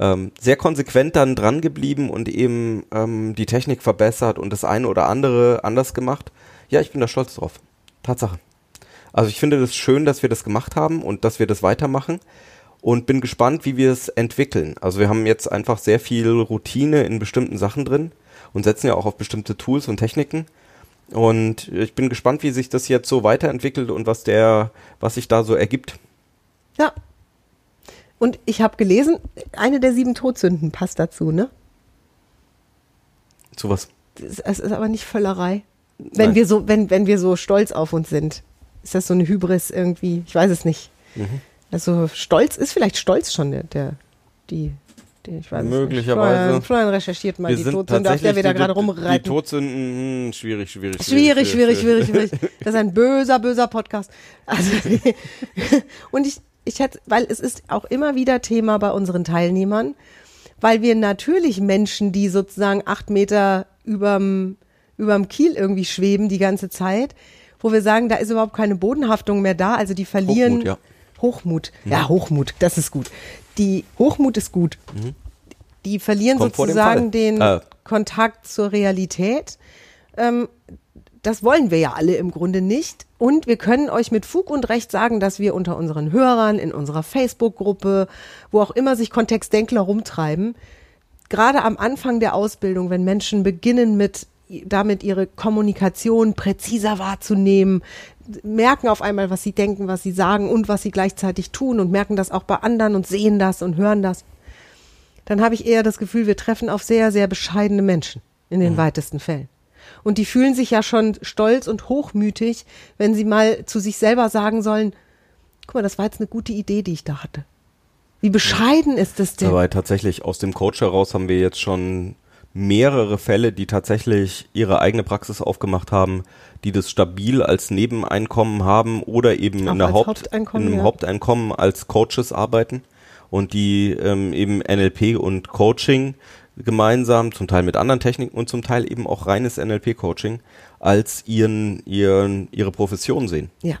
ähm, sehr konsequent dann dran geblieben und eben ähm, die Technik verbessert und das eine oder andere anders gemacht. Ja, ich bin da stolz drauf. Tatsache. Also ich finde das schön, dass wir das gemacht haben und dass wir das weitermachen und bin gespannt, wie wir es entwickeln. Also wir haben jetzt einfach sehr viel Routine in bestimmten Sachen drin und setzen ja auch auf bestimmte Tools und Techniken. Und ich bin gespannt, wie sich das jetzt so weiterentwickelt und was der, was sich da so ergibt. Ja. Und ich habe gelesen, eine der sieben Todsünden passt dazu, ne? Zu was? Es ist aber nicht Völlerei. Wenn Nein. wir so, wenn, wenn wir so stolz auf uns sind. Ist das so eine Hybris irgendwie? Ich weiß es nicht. Mhm. Also Stolz ist vielleicht Stolz schon der, der die, die ich weiß Möglicherweise. nicht. Florian, Florian recherchiert mal wir die sind Todsünde, auf der wir da die- gerade Die rumreiten. Todsünden, hm, schwierig, schwierig, Schwierig, schwierig, schwierig, schwierig. Das ist ein böser, böser Podcast. Also, und ich, ich hätte, weil es ist auch immer wieder Thema bei unseren Teilnehmern, weil wir natürlich Menschen, die sozusagen acht Meter überm, überm Kiel irgendwie schweben die ganze Zeit, wo wir sagen, da ist überhaupt keine Bodenhaftung mehr da, also die verlieren. Hochmut, ja. Hochmut. Ja, Hochmut, das ist gut. Die Hochmut ist gut. Die verlieren Kommt sozusagen den Äh. Kontakt zur Realität. Ähm, das wollen wir ja alle im Grunde nicht. Und wir können euch mit Fug und Recht sagen, dass wir unter unseren Hörern, in unserer Facebook-Gruppe, wo auch immer sich Kontextdenkler rumtreiben, gerade am Anfang der Ausbildung, wenn Menschen beginnen mit damit ihre Kommunikation präziser wahrzunehmen, merken auf einmal, was sie denken, was sie sagen und was sie gleichzeitig tun und merken das auch bei anderen und sehen das und hören das, dann habe ich eher das Gefühl, wir treffen auf sehr, sehr bescheidene Menschen in den weitesten Fällen. Und die fühlen sich ja schon stolz und hochmütig, wenn sie mal zu sich selber sagen sollen, guck mal, das war jetzt eine gute Idee, die ich da hatte. Wie bescheiden ist das denn? Aber tatsächlich aus dem Coach heraus haben wir jetzt schon mehrere Fälle, die tatsächlich ihre eigene Praxis aufgemacht haben, die das stabil als Nebeneinkommen haben oder eben Auch in der Haupt, Haupteinkommen, in einem ja. Haupteinkommen als Coaches arbeiten und die ähm, eben NLP und Coaching gemeinsam, zum Teil mit anderen Techniken und zum Teil eben auch reines NLP-Coaching als ihren, ihren, ihre Profession sehen ja.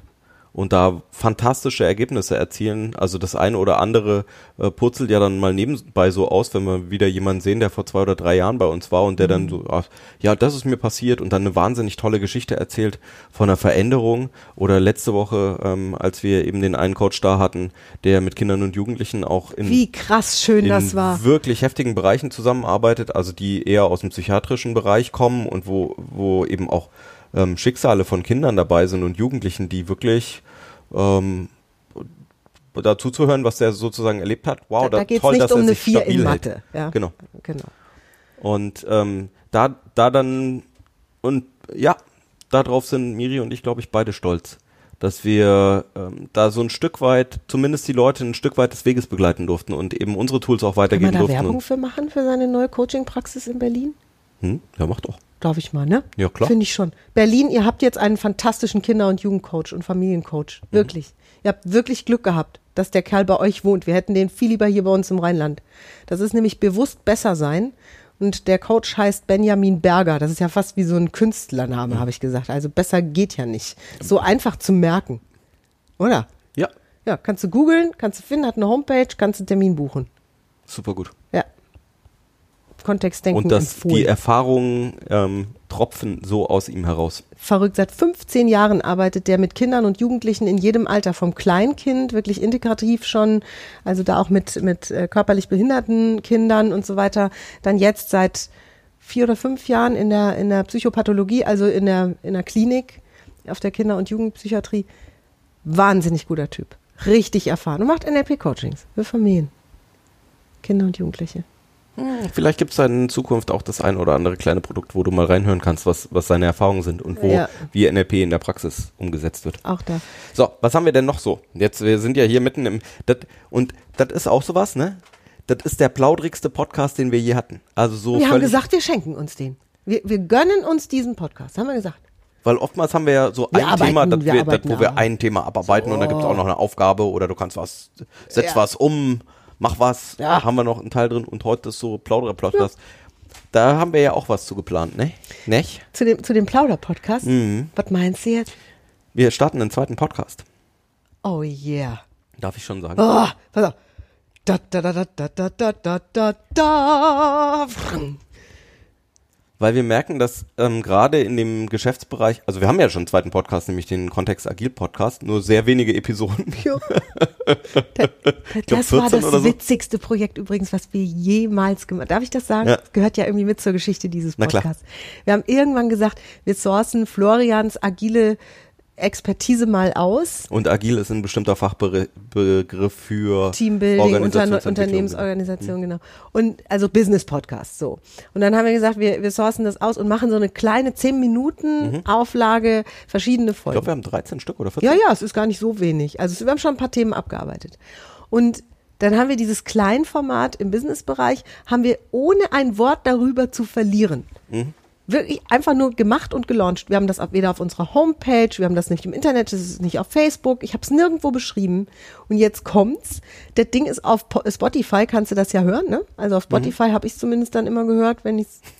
Und da fantastische Ergebnisse erzielen. Also das eine oder andere äh, purzelt ja dann mal nebenbei so aus, wenn wir wieder jemanden sehen, der vor zwei oder drei Jahren bei uns war und der dann so, ach, ja, das ist mir passiert und dann eine wahnsinnig tolle Geschichte erzählt von einer Veränderung. Oder letzte Woche, ähm, als wir eben den einen Coach da hatten, der mit Kindern und Jugendlichen auch in Wie krass schön das war. wirklich heftigen Bereichen zusammenarbeitet, also die eher aus dem psychiatrischen Bereich kommen und wo, wo eben auch ähm, Schicksale von Kindern dabei sind und Jugendlichen, die wirklich ähm, dazu zu hören, was der sozusagen erlebt hat. Wow, Da, da da, geht es toll, nicht dass um er eine sich Vier stabil in. Mathe. Ja, Genau. genau. Und ähm, da, da dann, und ja, darauf sind Miri und ich, glaube ich, beide stolz, dass wir ähm, da so ein Stück weit, zumindest die Leute ein Stück weit des Weges begleiten durften und eben unsere Tools auch Kann man weitergeben da durften. Werbung für machen, für seine neue Coaching-Praxis in Berlin? hm, ja, mach doch. Darf ich mal, ne? Ja, klar. Finde ich schon. Berlin, ihr habt jetzt einen fantastischen Kinder- und Jugendcoach und Familiencoach. Mhm. Wirklich. Ihr habt wirklich Glück gehabt, dass der Kerl bei euch wohnt. Wir hätten den viel lieber hier bei uns im Rheinland. Das ist nämlich bewusst besser sein. Und der Coach heißt Benjamin Berger. Das ist ja fast wie so ein Künstlername, Mhm. habe ich gesagt. Also besser geht ja nicht. So einfach zu merken. Oder? Ja, Ja, kannst du googeln, kannst du finden, hat eine Homepage, kannst du einen Termin buchen. super gut. Ja. Kontextdenken Und dass empfohlen. die Erfahrungen ähm, tropfen so aus ihm heraus. verrückt. Seit 15 Jahren arbeitet der mit Kindern und Jugendlichen in jedem Alter, vom Kleinkind, wirklich integrativ schon, also da auch mit, mit äh, körperlich behinderten Kindern und so weiter. Dann jetzt seit vier oder fünf Jahren in der, in der Psychopathologie, also in der, in der Klinik auf der Kinder- und Jugendpsychiatrie. Wahnsinnig guter Typ. Richtig erfahren. Und macht NLP-Coachings für Familien. Kinder und Jugendliche. Vielleicht gibt es da in Zukunft auch das ein oder andere kleine Produkt, wo du mal reinhören kannst, was, was seine Erfahrungen sind und wo Ja. wie NLP in der Praxis umgesetzt wird. Auch da. So, was haben wir denn noch so? Jetzt, wir sind ja hier mitten im, dat, und das ist auch sowas, ne? Das ist der plaudrigste Podcast, den wir je hatten. Also so Wir haben gesagt, wir schenken uns den. Wir, wir gönnen uns diesen Podcast, haben wir gesagt. weil oftmals haben wir ja so Wir ein Thema, arbeiten, dat wir wir, arbeiten wo wir ein Thema abarbeiten und dann gibt es auch noch eine Aufgabe oder du kannst was, setz Ja. was um, mach was, Ja. haben wir noch einen Teil drin und heute ist so Plauderer-Podcast. Da haben wir ja auch was zu geplant, ne? Nicht? Zu dem, zu dem Plauder-Podcast. Mhm. Was meinst du jetzt? Wir starten einen zweiten Podcast. Oh yeah. Darf ich schon sagen? Oh, pass auf. Da, da, da, da, da, da, da, da, da. Weil wir merken, dass ähm, gerade in dem Geschäftsbereich, also wir haben ja schon einen zweiten Podcast, nämlich den Kontext Agil Podcast, nur sehr wenige Episoden. Jo. Da- Das glaub, war 14 das so. witzigste Projekt übrigens, was wir jemals gemacht haben. Darf ich das sagen? Ja. Das gehört ja irgendwie mit zur Geschichte dieses. Podcasts. Wir haben irgendwann gesagt, wir sourcen Florians agile Expertise mal aus. Und Agil ist ein bestimmter Fachbegriff für Teambuilding, Unter. Unternehmensorganisation, genau. Und also Business Podcast, so. Und dann haben wir gesagt, wir, wir sourcen das aus und machen so eine kleine 10 Minuten Auflage, verschiedene Ich Folgen. glaube, wir haben 13 Stück oder 14. Ja, ja, es ist gar nicht so wenig. Also wir haben schon ein paar Themen abgearbeitet. Und dann haben wir dieses Kleinformat im Businessbereich, haben wir ohne ein Wort darüber zu verlieren. Wirklich einfach nur gemacht und gelauncht. Wir haben das weder auf unserer Homepage, wir haben das nicht im Internet, das ist nicht auf Facebook, ich habe es nirgendwo beschrieben. Und jetzt kommt's. Das Ding ist auf Po- Spotify, kannst du das ja hören, ne? Also auf Spotify habe ich zumindest dann immer gehört, wenn ich es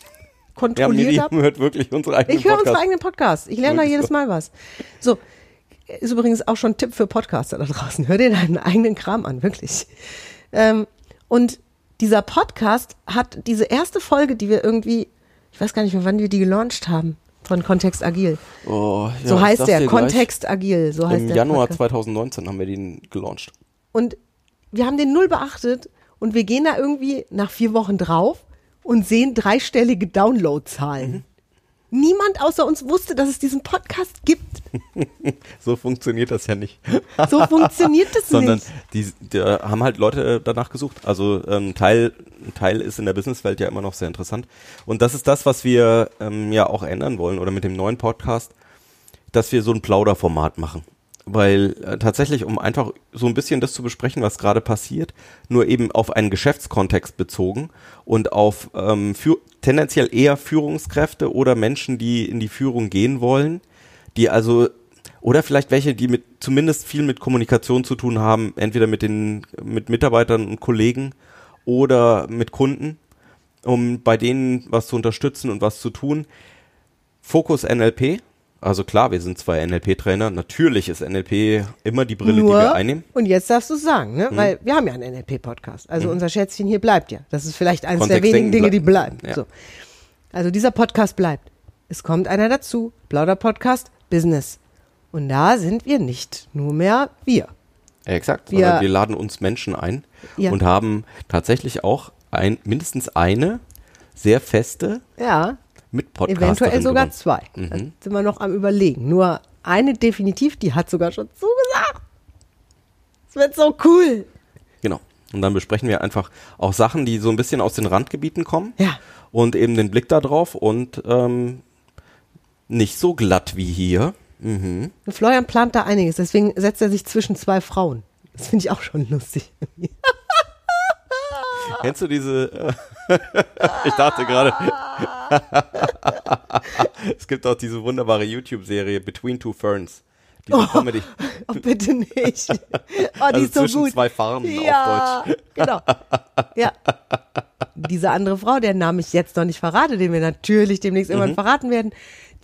Ja, kontrolliert Miri habe. hört wirklich unsere eigenen Ich höre unsere eigenen Podcasts. Ich lerne da jedes. Mal was. So, ist übrigens auch schon ein Tipp für Podcaster da draußen. Hör dir deinen eigenen Kram an, wirklich. Ähm, und dieser Podcast hat diese erste Folge, die wir irgendwie, ich weiß gar nicht mehr, wann wir die gelauncht haben, von Kontext Agil. Oh, ja, so heißt der, dir gleich. Kontext Agil, so heißt Im der. Januar Podcast. 2019 haben wir den gelauncht. Und wir haben den null beachtet und wir gehen da irgendwie nach vier Wochen drauf. und sehen dreistellige Downloadzahlen. Niemand außer uns wusste, dass es diesen Podcast gibt. So funktioniert das ja nicht. So funktioniert das Sondern nicht. die, da haben halt Leute äh, danach gesucht. Also ähm, Teil, ein Teil ist in der Businesswelt ja immer noch sehr interessant. Und das ist das, was wir ähm, ja auch ändern wollen oder mit dem neuen Podcast, dass wir so ein Plauderformat machen. Weil äh, tatsächlich, um einfach so ein bisschen das zu besprechen, was gerade passiert, nur eben auf einen Geschäftskontext bezogen und auf ähm, für, tendenziell eher Führungskräfte oder Menschen, die in die Führung gehen wollen, die also oder vielleicht welche, die mit zumindest viel mit Kommunikation zu tun haben, entweder mit den mit Mitarbeitern und Kollegen oder mit Kunden, um bei denen was zu unterstützen und was zu tun. Fokus NLP. Also klar, wir sind zwei NLP-Trainer. Natürlich ist NLP immer die Brille, die wir einnehmen. und jetzt darfst du es sagen, ne? weil wir haben ja einen NLP-Podcast. Also unser Schätzchen hier bleibt ja. Das ist vielleicht eines der wenigen Dinge, die bleiben. Ja. So. Also dieser Podcast bleibt. Es kommt einer dazu. Plauder-Podcast, Business. Und da sind wir nicht nur mehr wir. Exakt. Wir- wir laden uns Menschen ein Ja. und haben tatsächlich auch ein, mindestens eine sehr feste Ja, Mitpodcasterin eventuell sogar gewonnen. zwei. Da sind wir noch am überlegen. Nur eine definitiv, die hat sogar schon zugesagt. Es wird so cool. Genau. Und dann besprechen wir einfach auch Sachen, die so ein bisschen aus den Randgebieten kommen. Ja. Und eben den Blick da drauf und ähm, nicht so glatt wie hier. Mhm. Florian plant da einiges, deswegen setzt er sich zwischen zwei Frauen. Das finde ich auch schon lustig. Kennst du diese? Äh, ich dachte gerade. es gibt auch diese wunderbare YouTube-Serie Between Two Ferns. Diese Comedy. Oh, bitte nicht. Oh, die Also ist so zwischen gut. zwei Farmen auf ja, Deutsch. genau. Ja. Diese andere Frau, deren Namen ich jetzt noch nicht verrate, den wir natürlich demnächst Mhm. irgendwann verraten werden,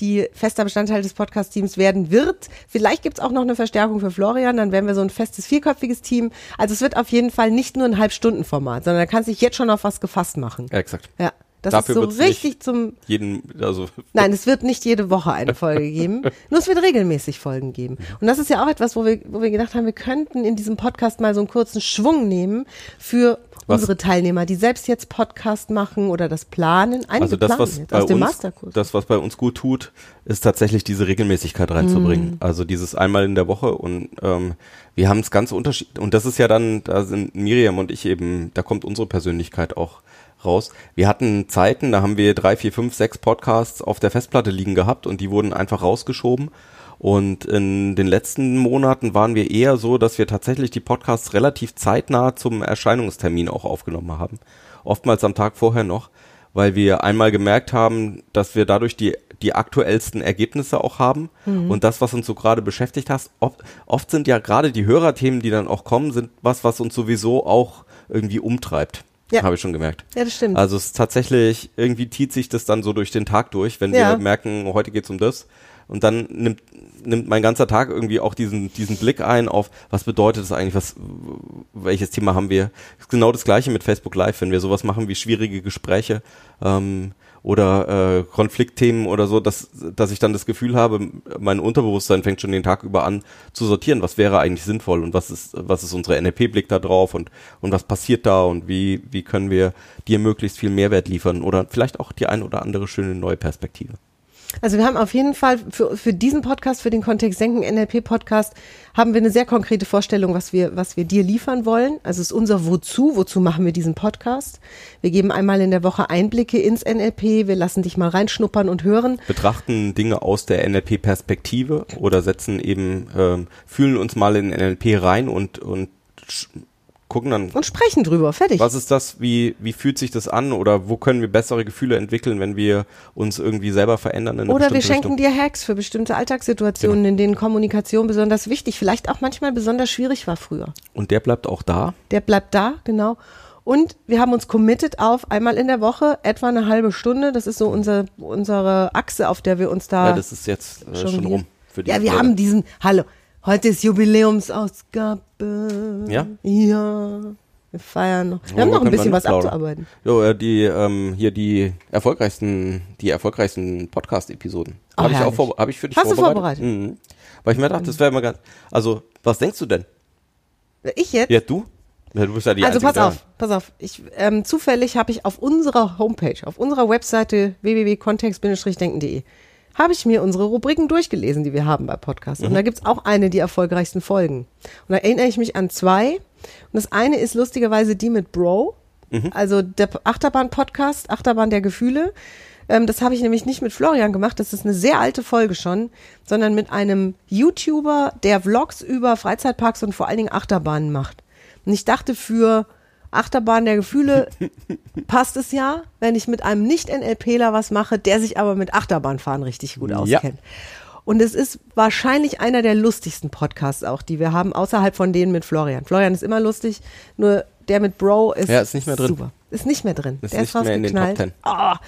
die fester Bestandteil des Podcast-Teams werden wird. Vielleicht gibt's auch noch eine Verstärkung für Florian, dann werden wir so ein festes vierköpfiges Team. Also es wird auf jeden Fall nicht nur ein Halbstundenformat, sondern da kannst du dich jetzt schon auf was gefasst machen. Ja, exakt. Ja, das Dafür ist so richtig zum Jeden, also Nein, es wird nicht jede Woche eine Folge geben. Nur es wird regelmäßig Folgen geben. Und das ist ja auch etwas, wo wir, wo wir gedacht haben, wir könnten in diesem Podcast mal so einen kurzen Schwung nehmen für Was? unsere Teilnehmer, die selbst jetzt Podcast machen oder das planen. Einige Also das, planen was jetzt bei aus dem uns, Masterkurs. das, was bei uns gut tut, ist tatsächlich diese Regelmäßigkeit reinzubringen. Mhm. Also dieses einmal in der Woche und ähm, wir haben es ganz unterschiedlich. Und das ist ja dann, da sind Miriam und ich eben, da kommt unsere Persönlichkeit auch raus. Wir hatten Zeiten, da haben wir drei, vier, fünf, sechs Podcasts auf der Festplatte liegen gehabt und die wurden einfach rausgeschoben. Und in den letzten Monaten waren wir eher so, dass wir tatsächlich die Podcasts relativ zeitnah zum Erscheinungstermin auch aufgenommen haben. Oftmals am Tag vorher noch, weil wir einmal gemerkt haben, dass wir dadurch die, die aktuellsten Ergebnisse auch haben. Und das, was uns so gerade beschäftigt hat, oft, oft sind ja gerade die Hörerthemen, die dann auch kommen, sind was, was uns sowieso auch irgendwie umtreibt. Ja. Habe ich schon gemerkt. Ja, das stimmt. Also es ist tatsächlich, irgendwie zieht sich das dann so durch den Tag durch, wenn Ja. wir merken, heute geht's um das. Und dann nimmt, nimmt mein ganzer Tag irgendwie auch diesen, diesen Blick ein auf, was bedeutet das eigentlich, was, welches Thema haben wir. Ist genau das gleiche mit Facebook Live, wenn wir sowas machen wie schwierige Gespräche ähm, oder äh, Konfliktthemen oder so, dass, dass ich dann das Gefühl habe, mein Unterbewusstsein fängt schon den Tag über an zu sortieren, was wäre eigentlich sinnvoll und was ist, was ist unsere NLP-Blick da drauf und, und was passiert da und wie, wie können wir dir möglichst viel Mehrwert liefern oder vielleicht auch die ein oder andere schöne neue Perspektive. Also wir haben auf jeden Fall für, für diesen Podcast, für den Kontext Senken NLP Podcast, haben wir eine sehr konkrete Vorstellung, was wir, was wir dir liefern wollen. Also es ist unser Wozu, wozu machen wir diesen Podcast. Wir geben einmal in der Woche Einblicke ins NLP, wir lassen dich mal reinschnuppern und hören. betrachten Dinge aus der NLP-Perspektive oder setzen eben, ähm, fühlen uns mal in NLP rein und, und gucken dann, Und sprechen drüber, fertig. was ist das, wie, wie fühlt sich das an oder wo können wir bessere Gefühle entwickeln, wenn wir uns irgendwie selber verändern in Oder wir schenken Richtung. dir Hacks für bestimmte Alltagssituationen, in denen Kommunikation besonders wichtig, vielleicht auch manchmal besonders schwierig war früher. Und der bleibt auch da. Der bleibt da, genau. Und wir haben uns committed auf einmal in der Woche etwa eine halbe Stunde. Das ist so unser, unsere Achse, auf der wir uns da. Ja, das ist jetzt äh, schon jonglieren. rum. Für die ja, wir Leute. haben diesen, hallo, heute ist Jubiläumsausgabe. Ja? Ja. Wir feiern noch. Wir haben noch ein bisschen was plaudern? abzuarbeiten. Jo, äh, die, ähm, hier die erfolgreichsten, die erfolgreichsten Podcast-Episoden. Oh, Habe ich auch vor, hab ich für dich Hast du vorbereitet. Mhm. Weil ich mir dachte, das wäre mal ganz, also, was denkst du denn? Ich jetzt? Ja, du? Ja, du bist ja die also pass da. auf, pass auf. Ich, ähm, zufällig habe ich auf unserer Homepage, auf unserer Webseite www.kontext-denken.de habe ich mir unsere Rubriken durchgelesen, die wir haben bei Podcasts. Und da gibt's auch eine, die erfolgreichsten Folgen. Und da erinnere ich mich an zwei. Und das eine ist lustigerweise die mit Bro, also der Achterbahn-Podcast, Achterbahn der Gefühle. Ähm, das habe ich nämlich nicht mit Florian gemacht, das ist eine sehr alte Folge schon, sondern mit einem YouTuber, der Vlogs über Freizeitparks und vor allen Dingen Achterbahnen macht. Und ich dachte, für Achterbahn der Gefühle passt es ja, wenn ich mit einem Nicht-NLPler was mache, der sich aber mit Achterbahnfahren richtig gut Ja. auskennt. Und es ist wahrscheinlich einer der lustigsten Podcasts auch, die wir haben, außerhalb von denen mit Florian. Florian ist immer lustig, nur der mit Bro ist, Ja, ist nicht mehr drin. super. Ist nicht mehr drin. Ist der ist rausgeknallt. Ah.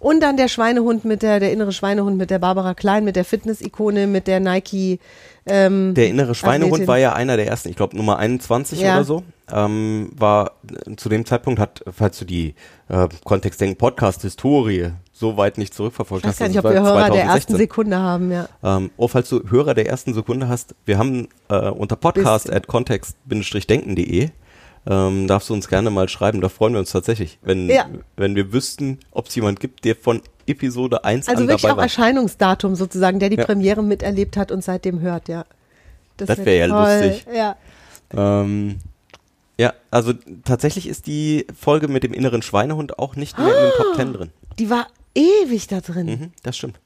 Und dann der Schweinehund mit der, der innere Schweinehund mit der Barbara Klein, mit der Fitness-Ikone, mit der Nike. Ähm, Der innere Schweinehund Athletin. war ja einer der ersten, ich glaube Nummer 21 Ja. oder so. Ähm, war äh, zu dem Zeitpunkt hat, falls du die äh, Kontextdenken Podcast Historie so weit nicht zurückverfolgt ich weiß hast, gar nicht, ob wir Hörer der 2016. ersten Sekunde haben, ja. Ähm, oh, falls du Hörer der ersten Sekunde hast, wir haben äh, unter podcast Bis- at kontext-denken.de ähm, darfst du uns gerne mal schreiben, da freuen wir uns tatsächlich, wenn, Ja. wenn wir wüssten, ob es jemand gibt, der von Episode 1 Also an wirklich auch war. Erscheinungsdatum sozusagen, der die Ja. Premiere miterlebt hat und seitdem hört, ja. Das wär ja toll. lustig. Ja. Ähm, ja, also tatsächlich ist die Folge mit dem inneren Schweinehund auch nicht mehr in den Top 10 drin. Die war ewig da drin. Mhm, das stimmt.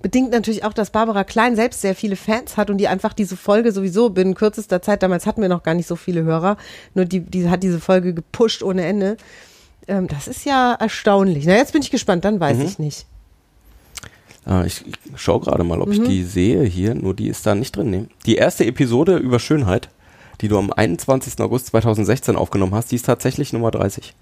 Bedingt natürlich auch, dass Barbara Klein selbst sehr viele Fans hat und die einfach diese Folge sowieso binnen kürzester Zeit, damals hatten wir noch gar nicht so viele Hörer, nur die, die hat diese Folge gepusht ohne Ende. Ähm, das ist ja erstaunlich. Na, jetzt bin ich gespannt, dann Mhm. weiß ich nicht. Äh, ich ich schaue gerade mal, ob Mhm. ich die sehe hier, nur die ist da nicht drin. Nee. Die erste Episode über Schönheit, die du am 21. August 2016 aufgenommen hast, die ist tatsächlich Nummer 30.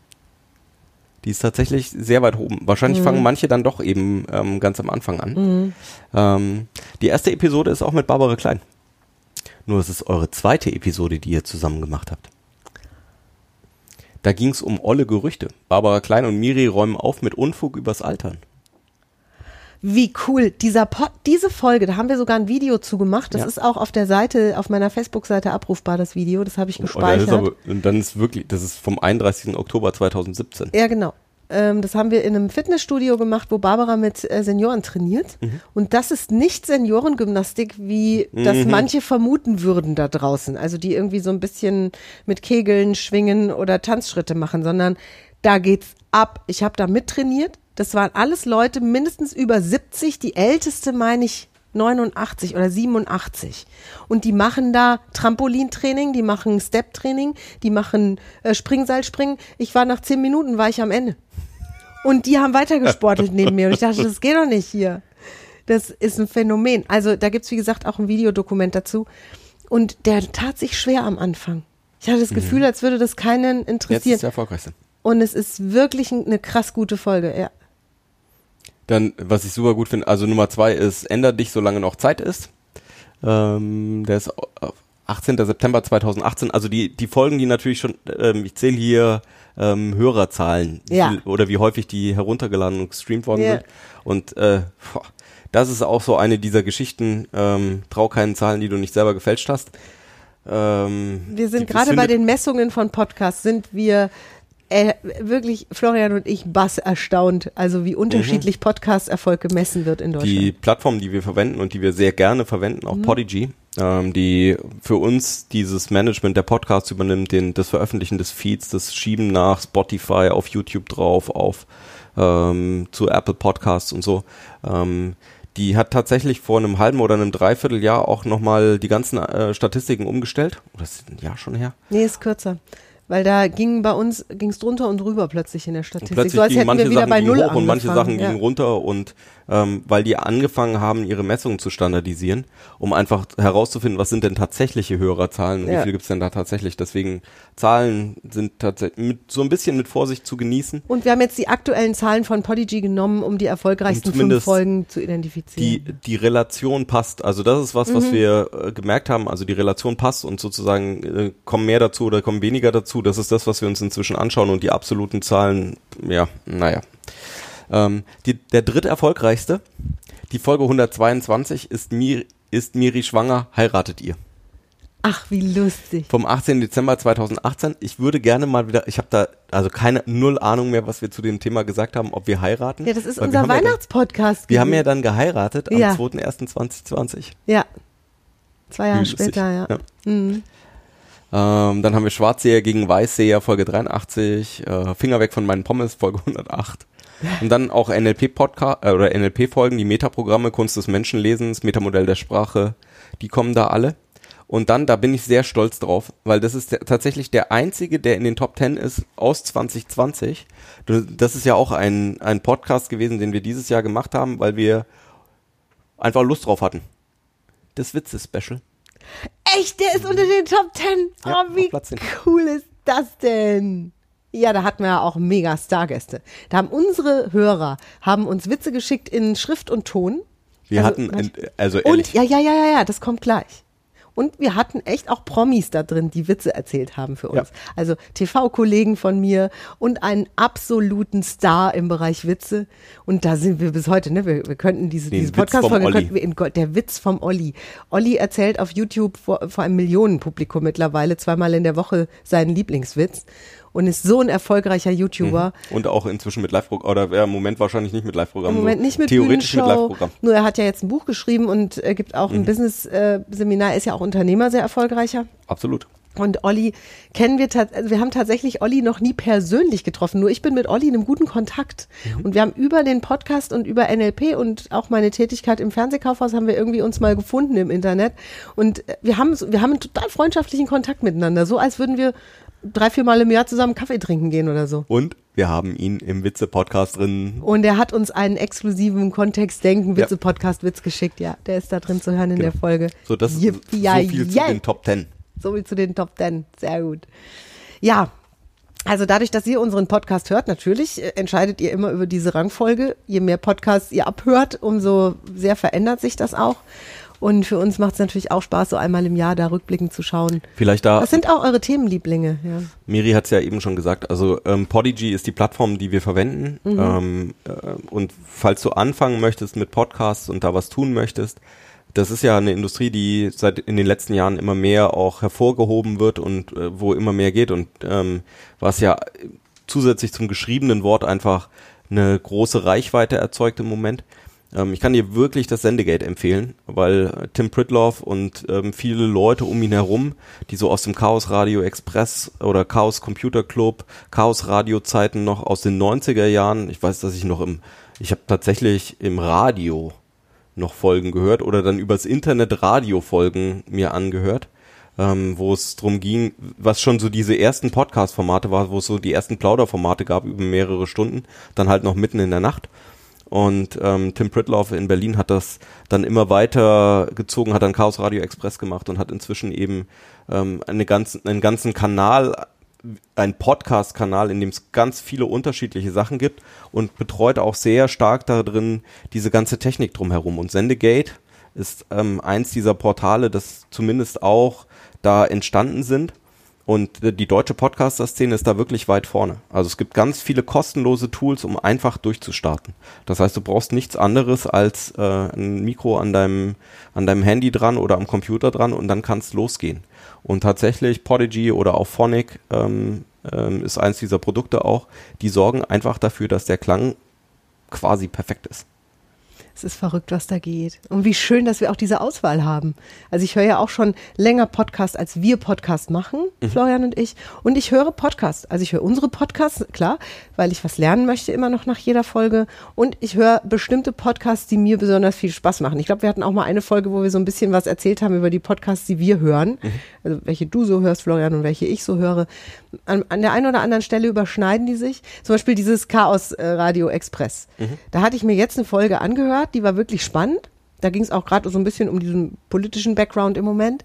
Die ist tatsächlich sehr weit oben. Wahrscheinlich fangen manche dann doch eben ähm, ganz am Anfang an. Ähm, die erste Episode ist auch mit Barbara Klein. Nur es ist eure zweite Episode, die ihr zusammen gemacht habt. Da ging es um olle Gerüchte. Barbara Klein und Miri räumen auf mit Unfug übers Altern. Wie cool. Dieser Pod, diese Folge, da haben wir sogar ein Video zu gemacht. Das Ja. ist auch auf der Seite, auf meiner Facebook-Seite abrufbar, das Video. Das habe ich dann gespeichert. ist, aber, und dann ist wirklich, das ist vom 31. Oktober 2017. Ja, genau. Ähm, das haben wir in einem Fitnessstudio gemacht, wo Barbara mit äh, Senioren trainiert. Mhm. Und das ist nicht Seniorengymnastik, wie das Mhm. manche vermuten würden da draußen. Also die irgendwie so ein bisschen mit Kegeln, Schwingen oder Tanzschritte machen, sondern da geht's ab. Ich habe da mittrainiert. Das waren alles Leute mindestens über 70. Die älteste meine ich 89 oder 87. Und die machen da Trampolintraining, die machen Step-Training, die machen äh, Springseilspringen. Ich war nach zehn Minuten, war ich am Ende. Und die haben weitergesportelt neben mir. Und ich dachte, das geht doch nicht hier. Das ist ein Phänomen. Also da gibt's wie gesagt, auch ein Videodokument dazu. Und der tat sich schwer am Anfang. Ich hatte das Gefühl, als würde das keinen Jetzt interessieren. ist der erfolgreichste. Und es ist wirklich ein- eine krass gute Folge, ja. Dann, was ich super gut finde, also Nummer zwei ist, änder dich, solange noch Zeit ist. Ähm, der ist äh, 18. September 2018. Also die, die Folgen, die natürlich schon, ähm, ich zähle hier ähm, Hörerzahlen wie Ja. viel, oder wie häufig die heruntergeladen und gestreamt worden Ja. sind. Und äh, boah, das ist auch so eine dieser Geschichten, ähm, trau keinen Zahlen, die du nicht selber gefälscht hast. Ähm, Wir sind gerade bei den Messungen von Podcasts, sind wir äh, wirklich, Florian und ich, bass erstaunt, also wie unterschiedlich Podcast-Erfolg gemessen wird in Deutschland. Die Plattform, die wir verwenden und die wir sehr gerne verwenden, auch Podigy, ähm, die für uns dieses Management der Podcasts übernimmt, den, das Veröffentlichen des Feeds, das Schieben nach Spotify, auf YouTube drauf, auf ähm, zu Apple Podcasts und so. Ähm, die hat tatsächlich vor einem halben oder einem Dreivierteljahr auch nochmal die ganzen äh, Statistiken umgestellt. Oder ist ein Jahr schon her? nee, ist kürzer. Weil da ging bei uns, ging es drunter und drüber plötzlich in der Und Statistik. plötzlich so als gingen hätten manche wir wieder Sachen bei gingen Null hoch und manche. Sachen ja. gingen runter und ähm, weil die angefangen haben, ihre Messungen zu standardisieren, um einfach herauszufinden, was sind denn tatsächliche Hörerzahlen und Ja. wie viele gibt's denn da tatsächlich. Deswegen Zahlen sind tatsächlich mit, so ein bisschen mit Vorsicht zu genießen. Und wir haben jetzt die aktuellen Zahlen von Podigy genommen, um die erfolgreichsten Um fünf Folgen zu Die, identifizieren. die Relation passt. Also das ist was, Mhm. was wir äh, gemerkt haben. Also die Relation passt und sozusagen äh, kommen mehr dazu oder kommen weniger dazu. Das ist das, was wir uns inzwischen anschauen und die absoluten Zahlen, ja, naja. Ähm, die, der dritte erfolgreichste, die Folge 122 ist, Mir, ist Miri schwanger, heiratet ihr. Ach, wie lustig. vom 18. Dezember 2018. Ich würde gerne mal wieder, ich habe da also keine null Ahnung mehr, was wir zu dem Thema gesagt haben, ob wir heiraten. Ja, das ist Weil unser haben ja Weihnachtspodcast. Wir haben ja dann geheiratet am Ja. 2.1.2020. Ja. Zwei Jahre später, ja. Mhm. Ähm, dann haben wir Schwarzseher gegen Weißseher, Folge 83, äh, Finger weg von meinen Pommes, Folge 108. Und dann auch NLP-Podcast äh, oder NLP-Folgen, die Metaprogramme, Kunst des Menschenlesens, Metamodell der Sprache, die kommen da alle. Und dann, da bin ich sehr stolz drauf, weil das ist der, tatsächlich der einzige, der in den Top 10 ist aus 2020. Du- Das ist ja auch ein, ein Podcast gewesen, den wir dieses Jahr gemacht haben, weil wir einfach Lust drauf hatten. Das Witze-Special. Echt, der ist unter den Top Ten. Ja, oh, wie auf Platz 10. cool ist das denn? Ja, da hatten wir ja auch mega Stargäste. Da haben unsere Hörer, haben uns Witze geschickt in Schrift und Ton. Wir Also, hatten, also Und, ehrlich, ja, ja, ja, ja, ja, das kommt gleich. Und wir hatten echt auch Promis da drin, die Witze erzählt haben für uns. Ja. Also TV-Kollegen von mir und einen absoluten Star im Bereich Witze. Und da sind wir bis heute, ne? Wir, wir könnten diese, Den diese Podcast-Folge, könnten wir in Gott, der Witz vom Olli. Olli erzählt auf YouTube vor, vor einem Millionenpublikum mittlerweile zweimal in der Woche seinen Lieblingswitz und ist so ein erfolgreicher YouTuber. Und auch inzwischen mit Live-Programm, oder ja, im Moment wahrscheinlich nicht mit Live-Programm. Im Moment nicht mit Theoretisch mit. Live-Programm. Nur er hat ja jetzt ein Buch geschrieben und äh, gibt auch Mhm. ein Business-Seminar, ist ja auch Unternehmer, sehr erfolgreicher. Absolut. Und Olli kennen wir, tats- also wir haben tatsächlich Olli noch nie persönlich getroffen, nur ich bin mit Olli in einem guten Kontakt. Mhm. Und wir haben über den Podcast und über NLP und auch meine Tätigkeit im Fernsehkaufhaus haben wir irgendwie uns mal gefunden im Internet. Und äh, wir haben, wir haben einen total freundschaftlichen Kontakt miteinander, so als würden wir drei, vier Mal im Jahr zusammen Kaffee trinken gehen oder so. Und wir haben ihn im Witze-Podcast drin. Und er hat uns einen exklusiven Kontext-Denken, Ja. Witze-Podcast, Witz geschickt. Ja, der ist da drin zu hören in Genau. der Folge. So, das ist so ja, viel zu yeah. den Top Ten. So wie zu den Top Ten. Sehr gut. Ja. Also dadurch, dass ihr unseren Podcast hört, natürlich äh, entscheidet ihr immer über diese Rangfolge. Je mehr Podcasts ihr abhört, umso sehr verändert sich das auch. Und für uns macht es natürlich auch Spaß, so einmal im Jahr da rückblickend zu schauen. Vielleicht da, Was sind auch eure Themenlieblinge? Ja. Miri hat es ja eben schon gesagt, also ähm, Podigy ist die Plattform, die wir verwenden. Mhm. Ähm, äh, und falls du anfangen möchtest mit Podcasts und da was tun möchtest, das ist ja eine Industrie, die seit in den letzten Jahren immer mehr auch hervorgehoben wird und äh, wo immer mehr geht und ähm, was ja zusätzlich zum geschriebenen Wort einfach eine große Reichweite erzeugt im Moment. Ähm, ich kann dir wirklich das Sendegate empfehlen, weil äh, Tim Pritloff und ähm, viele Leute um ihn herum, die so aus dem Chaos Radio Express oder Chaos Computer Club, Chaos Radio Zeiten noch aus den 90er Jahren, ich weiß, dass ich noch im, ich habe tatsächlich im Radio noch Folgen gehört oder dann übers Internet Radiofolgen mir angehört, ähm, wo es drum ging, was schon so diese ersten Podcast-Formate war, wo es so die ersten Plauderformate gab über mehrere Stunden, dann halt noch mitten in der Nacht. Und ähm, Tim Pritloff in Berlin hat das dann immer weiter gezogen, hat dann Chaos Radio Express gemacht und hat inzwischen eben ähm, eine ganzen, einen ganzen Kanal, ein Podcast-Kanal, in dem es ganz viele unterschiedliche Sachen gibt und betreut auch sehr stark darin diese ganze Technik drumherum. Und Sendegate ist ähm, eins dieser Portale, das zumindest auch da entstanden sind. Und die deutsche Podcaster-Szene ist da wirklich weit vorne. Also es gibt ganz viele kostenlose Tools, um einfach durchzustarten. Das heißt, du brauchst nichts anderes als äh, ein Mikro an deinem, an deinem Handy dran oder am Computer dran und dann kannst losgehen. Und tatsächlich Podigy oder auch Phonic ähm, ähm, ist eins dieser Produkte auch, die sorgen einfach dafür, dass der Klang quasi perfekt ist. Es ist verrückt, was da geht. Und wie schön, dass wir auch diese Auswahl haben. Also ich höre ja auch schon länger Podcast, als wir Podcast machen, Florian und ich. Und ich höre Podcast. Also ich höre unsere Podcasts, klar, weil ich was lernen möchte immer noch nach jeder Folge. Und ich höre bestimmte Podcasts, die mir besonders viel Spaß machen. Ich glaube, wir hatten auch mal eine Folge, wo wir so ein bisschen was erzählt haben über die Podcasts, die wir hören. Also welche du so hörst, Florian, und welche ich so höre. An, an der einen oder anderen Stelle überschneiden die sich. Zum Beispiel dieses Chaos äh, Radio Express. Da hatte ich mir jetzt eine Folge angehört, die war wirklich spannend. Da ging es auch gerade so ein bisschen um diesen politischen Background im Moment.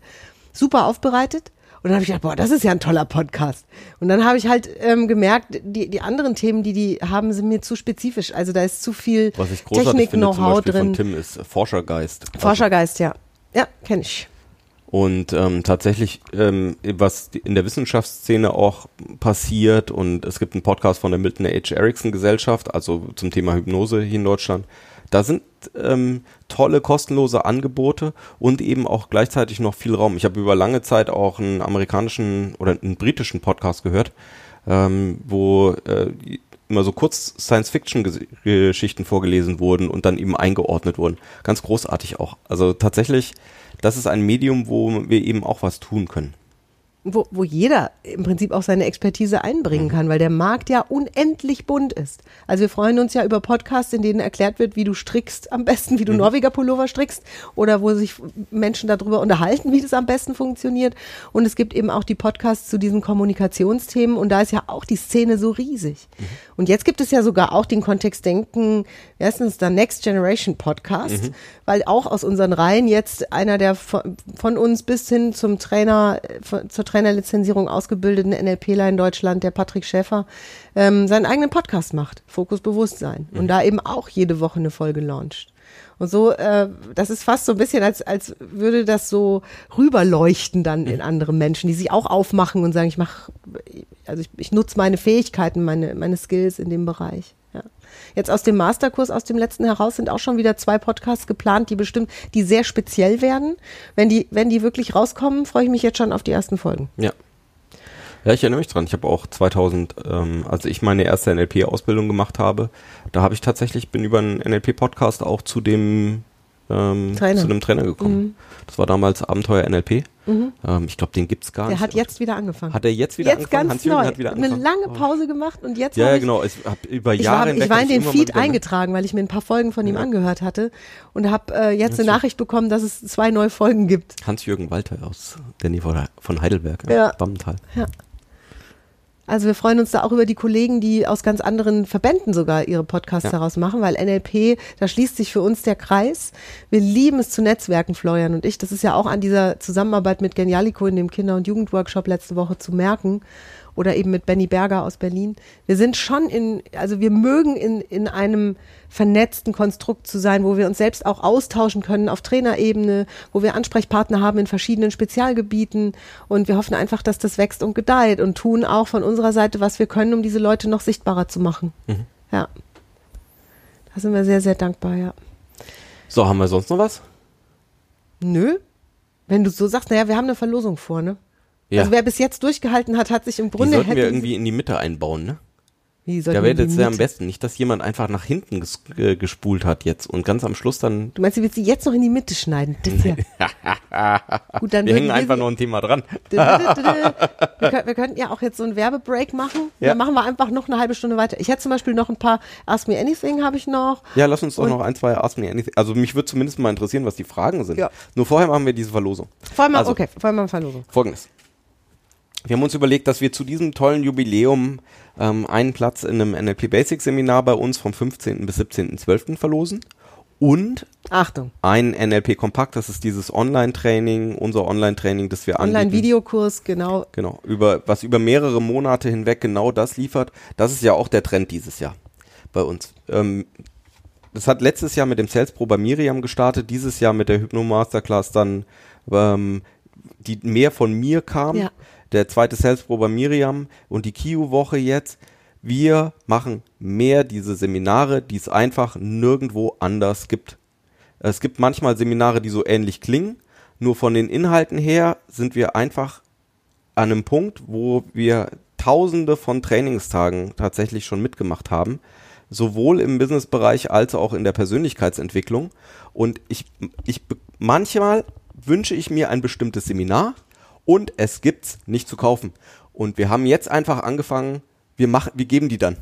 Super aufbereitet. Und dann habe ich gedacht, boah, das ist ja ein toller Podcast. Und dann habe ich halt ähm, gemerkt, die, die anderen Themen, die die haben, sind mir zu spezifisch. Also da ist zu viel Was ich großartig finde zum Technik-Know-how Beispiel von drin. Tim ist Forschergeist. Also Forschergeist, ja. Ja, kenne ich. Und ähm, tatsächlich, ähm, was in der Wissenschaftsszene auch passiert, und es gibt einen Podcast von der Milton H. Erickson Gesellschaft, also zum Thema Hypnose hier in Deutschland, Da sind ähm, tolle kostenlose Angebote und eben auch gleichzeitig noch viel Raum. Ich habe über lange Zeit auch einen amerikanischen oder einen britischen Podcast gehört, ähm, wo äh, immer so kurz Science-Fiction-Geschichten vorgelesen wurden und dann eben eingeordnet wurden. Ganz großartig auch. Also tatsächlich, das ist ein Medium, wo wir eben auch was tun können wo, wo jeder im Prinzip auch seine Expertise einbringen kann, weil der Markt ja unendlich bunt ist. Also wir freuen uns ja über Podcasts, in denen erklärt wird, wie du strickst am besten, wie du mhm. Norweger Pullover strickst oder wo sich Menschen darüber unterhalten, wie das am besten funktioniert. Und es gibt eben auch die Podcasts zu diesen Kommunikationsthemen und da ist ja auch die Szene so riesig. Mhm. Und jetzt gibt es ja sogar auch den Kontext Denken, erstens der Next Generation Podcast, mhm. weil auch aus unseren Reihen jetzt einer der von, von uns bis hin zum Trainer, von, zur Trainerlizenzierung ausgebildeten NLPler in Deutschland, der Patrick Schäfer, ähm, seinen eigenen Podcast macht, Fokus Bewusstsein. Mhm. Und da eben auch jede Woche eine Folge launcht. Und so, äh, das ist fast so ein bisschen, als, als würde das so rüberleuchten dann in andere Menschen, die sich auch aufmachen und sagen, ich mache, also ich, ich nutze meine Fähigkeiten, meine, meine Skills in dem Bereich. Jetzt aus dem Masterkurs, aus dem letzten heraus, sind auch schon wieder zwei Podcasts geplant, die bestimmt, die sehr speziell werden. Wenn die, wenn die wirklich rauskommen, freue ich mich jetzt schon auf die ersten Folgen. Ja. Ja, ich erinnere mich dran. Ich habe auch 2000, ähm, als ich meine erste NLP-Ausbildung gemacht habe, da habe ich tatsächlich, bin über einen NLP-Podcast auch zu dem ähm, Trainer. zu einem Trainer gekommen. Mhm. Das war damals Abenteuer NLP. Mhm. Ähm, ich glaube, den gibt's gar Der nicht. Der hat jetzt wieder angefangen. Hat er jetzt wieder jetzt angefangen? Ganz neu. hat wieder angefangen. Eine lange Pause gemacht und jetzt Ja, ja genau. Ich hab über Jahre ich war, ich war in den Feed eingetragen, weil ich mir ein paar Folgen von ihm ja. angehört hatte und habe äh, jetzt eine Nachricht bekommen, dass es zwei neue Folgen gibt. Hans-Jürgen Walter aus der Nähe von Heidelberg, ja. Bammental. Ja. Also wir freuen uns da auch über die Kollegen, die aus ganz anderen Verbänden sogar ihre Podcasts ja. daraus machen, weil NLP, da schließt sich für uns der Kreis. Wir lieben es zu Netzwerken, Florian und ich. Das ist ja auch an dieser Zusammenarbeit mit Genialico in dem Kinder- und Jugendworkshop letzte Woche zu merken oder eben mit Benny Berger aus Berlin. Wir sind schon in, also wir mögen in, in einem vernetzten Konstrukt zu sein, wo wir uns selbst auch austauschen können auf Trainerebene, wo wir Ansprechpartner haben in verschiedenen Spezialgebieten und wir hoffen einfach, dass das wächst und gedeiht und tun auch von unserer Seite, was wir können, um diese Leute noch sichtbarer zu machen. Mhm. Ja. Da sind wir sehr, sehr dankbar, ja. So, haben wir sonst noch was? Nö. Wenn du so sagst, naja, wir haben eine Verlosung vor, ne? Ja. Also wer bis jetzt durchgehalten hat, hat sich im Grunde. Die sollten wir irgendwie in die Mitte einbauen, ne? Wie da wäre jetzt ja am besten nicht, dass jemand einfach nach hinten ges äh, gespult hat jetzt und ganz am Schluss dann. Du meinst, du willst sie jetzt noch in die Mitte schneiden? Das ja. Gut, dann wir hängen wir einfach noch ein Thema dran. wir, können, wir könnten ja auch jetzt so einen Werbebreak machen. Ja. Dann machen wir einfach noch eine halbe Stunde weiter. Ich hätte zum Beispiel noch ein paar Ask Me Anything habe ich noch. Ja, lass uns doch noch ein, zwei Ask Me Anything. Also mich würde zumindest mal interessieren, was die Fragen sind. Ja. Nur vorher machen wir diese Verlosung. Vorher mal, also, okay, vorher mal Verlosung. Folgendes. Wir haben uns überlegt, dass wir zu diesem tollen Jubiläum ähm, einen Platz in einem NLP Basic Seminar bei uns vom 15. bis 17.12. verlosen und Achtung. ein NLP Kompakt, das ist dieses Online-Training, unser Online-Training, das wir anbieten. Online-Videokurs, genau. Genau, über, was über mehrere Monate hinweg genau das liefert. Das ist ja auch der Trend dieses Jahr bei uns. Ähm, das hat letztes Jahr mit dem Sales Pro bei Miriam gestartet, dieses Jahr mit der Hypno Masterclass dann, ähm, die mehr von mir kam. Ja der zweite Sales Pro bei Miriam und die Kio-Woche jetzt. Wir machen mehr diese Seminare, die es einfach nirgendwo anders gibt. Es gibt manchmal Seminare, die so ähnlich klingen, nur von den Inhalten her sind wir einfach an einem Punkt, wo wir tausende von Trainingstagen tatsächlich schon mitgemacht haben, sowohl im Businessbereich als auch in der Persönlichkeitsentwicklung. Und ich, ich manchmal wünsche ich mir ein bestimmtes Seminar, und es gibt's nicht zu kaufen. Und wir haben jetzt einfach angefangen, wir machen, wir geben die dann.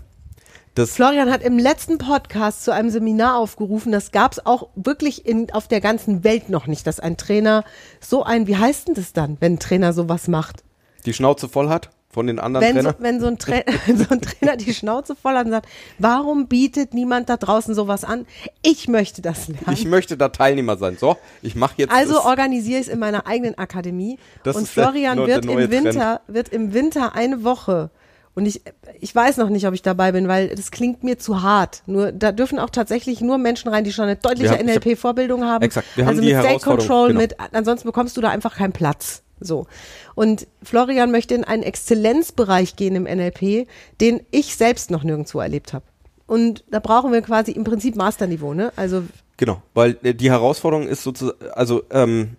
Das Florian hat im letzten Podcast zu einem Seminar aufgerufen, das gab's auch wirklich in, auf der ganzen Welt noch nicht, dass ein Trainer so ein, wie heißt denn das dann, wenn ein Trainer sowas macht? Die Schnauze voll hat? Von den anderen wenn Trainern? So, wenn so ein, Tra so ein Trainer die Schnauze voll hat und sagt, warum bietet niemand da draußen sowas an? Ich möchte das lernen. Ich möchte da Teilnehmer sein. So, ich mache jetzt. Also organisiere ich es in meiner eigenen Akademie. Das und Florian der, wird im Winter, Trend. wird im Winter eine Woche und ich, ich weiß noch nicht, ob ich dabei bin, weil das klingt mir zu hart. Nur, da dürfen auch tatsächlich nur Menschen rein, die schon eine deutliche NLP-Vorbildung haben. Exakt. Wir also haben mit State Control, genau. mit, ansonsten bekommst du da einfach keinen Platz. So. Und Florian möchte in einen Exzellenzbereich gehen im NLP, den ich selbst noch nirgendwo erlebt habe. und da brauchen wir quasi im Prinzip Masterniveau, ne? Also Genau, weil äh, die Herausforderung ist sozusagen, also ähm,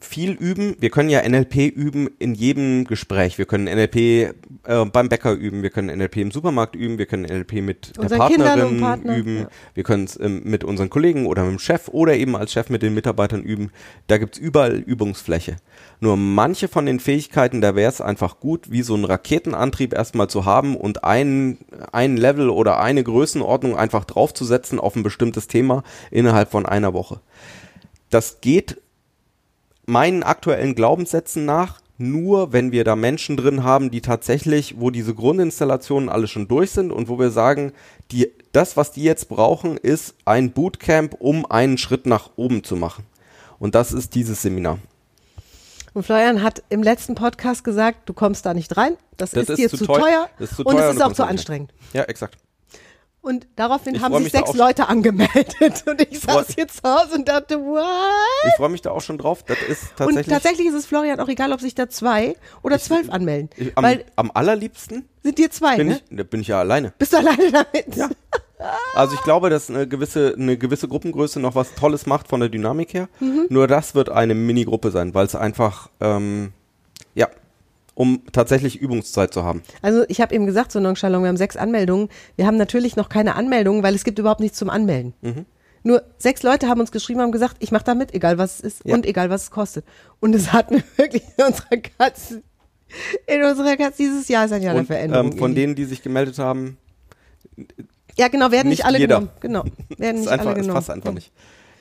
viel üben. Wir können ja NLP üben in jedem Gespräch. Wir können NLP äh, beim Bäcker üben, wir können NLP im Supermarkt üben, wir können NLP mit der Unseren Kindern Partnerin Partner, üben, ja. wir können es ähm, mit unseren Kollegen oder mit dem Chef oder eben als Chef mit den Mitarbeitern üben. Da gibt's überall Übungsfläche. Nur manche von den Fähigkeiten, da wäre es einfach gut, wie so einen Raketenantrieb erstmal zu haben und ein, ein Level oder eine Größenordnung einfach draufzusetzen auf ein bestimmtes Thema innerhalb von einer Woche. Das geht meinen aktuellen Glaubenssätzen nach nur, wenn wir da Menschen drin haben, die tatsächlich, wo diese Grundinstallationen alle schon durch sind und wo wir sagen, die, das, was die jetzt brauchen, ist ein Bootcamp, um einen Schritt nach oben zu machen. Und das ist dieses Seminar. Und Florian hat im letzten Podcast gesagt, du kommst da nicht rein, das, Das ist, ist dir zu teuer, teuer, ist zu und teuer es und ist du auch zu anstrengend. Ja, exakt. Und daraufhin Ich haben sich sechs Leute angemeldet und ich saß jetzt zu Hause und dachte, what? Ich freue mich da auch schon drauf. Das ist tatsächlich, Und tatsächlich ist es Florian auch egal, ob sich da zwei oder zwölf anmelden. ich, am, weil am allerliebsten sind dir zwei, bin ne? ich, da bin ich ja alleine. Bist du alleine damit? Ja. Also ich glaube, dass eine gewisse, eine gewisse Gruppengröße noch was Tolles macht von der Dynamik her. Mhm. Nur das wird eine Minigruppe sein, weil es einfach, ähm, ja, um tatsächlich Übungszeit zu haben. Also ich habe eben gesagt, so nonchalant, wir haben sechs Anmeldungen. Wir haben natürlich noch keine Anmeldungen, weil es gibt überhaupt nichts zum Anmelden. Mhm. Nur sechs Leute haben uns geschrieben, haben gesagt, ich mache da mit, egal was es ist Ja. und egal was es kostet. Und es hat mir wirklich in unserer Katze, in unserer Katze, dieses Jahr ist ein Jahr der Und Veränderung. ähm, von denen, die sich gemeldet haben, ja genau, werden nicht, nicht alle jeder. genommen. Genau, werden nicht einfach, alle genommen. passt einfach nicht.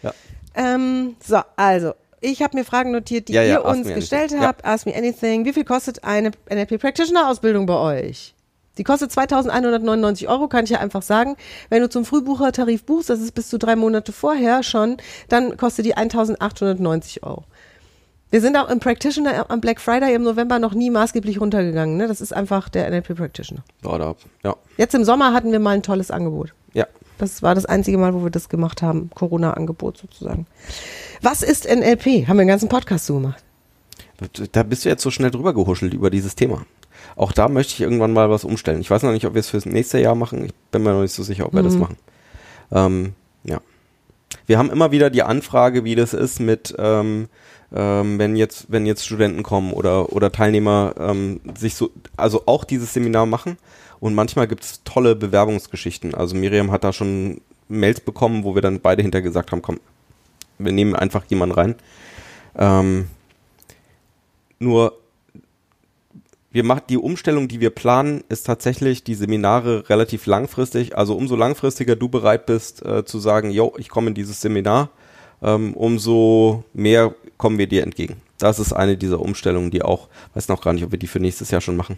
Ja. Ähm, so, also, ich habe mir Fragen notiert, die Ja, ja, ihr uns gestellt anything. habt. Ask me anything. Wie viel kostet eine NLP Practitioner Ausbildung bei euch? Die kostet 2199 Euro, kann ich ja einfach sagen. Wenn du zum Frühbuchertarif buchst, das ist bis zu drei Monate vorher schon, dann kostet die 1890 Euro. Wir sind auch im Practitioner am Black Friday im November noch nie maßgeblich runtergegangen. Ne? Das ist einfach der NLP Practitioner. Ja, da, ja, Jetzt im Sommer hatten wir mal ein tolles Angebot. ja. Das war das einzige Mal, wo wir das gemacht haben. Corona-Angebot sozusagen. Was ist NLP? Haben wir einen ganzen Podcast zu gemacht. Da bist du jetzt so schnell drüber gehuschelt über dieses Thema. Auch da möchte ich irgendwann mal was umstellen. Ich weiß noch nicht, ob wir es fürs nächste Jahr machen. Ich bin mir noch nicht so sicher, ob wir das Mhm. machen. Ähm, ja. Wir haben immer wieder die Anfrage, wie das ist mit, ähm, ähm, wenn jetzt, wenn jetzt Studenten kommen oder, oder Teilnehmer ähm, sich so, also auch dieses Seminar machen. Und manchmal gibt es tolle Bewerbungsgeschichten. Also Miriam hat da schon Mails bekommen, wo wir dann beide hinter gesagt haben, komm, wir nehmen einfach jemanden rein. Ähm, nur wir machen die Umstellung, die wir planen, ist tatsächlich die Seminare relativ langfristig. Also umso langfristiger du bereit bist äh, zu sagen, yo, ich komme in dieses Seminar, ähm, umso mehr kommen wir dir entgegen. Das ist eine dieser Umstellungen, die auch, weiß noch gar nicht, ob wir die für nächstes Jahr schon machen.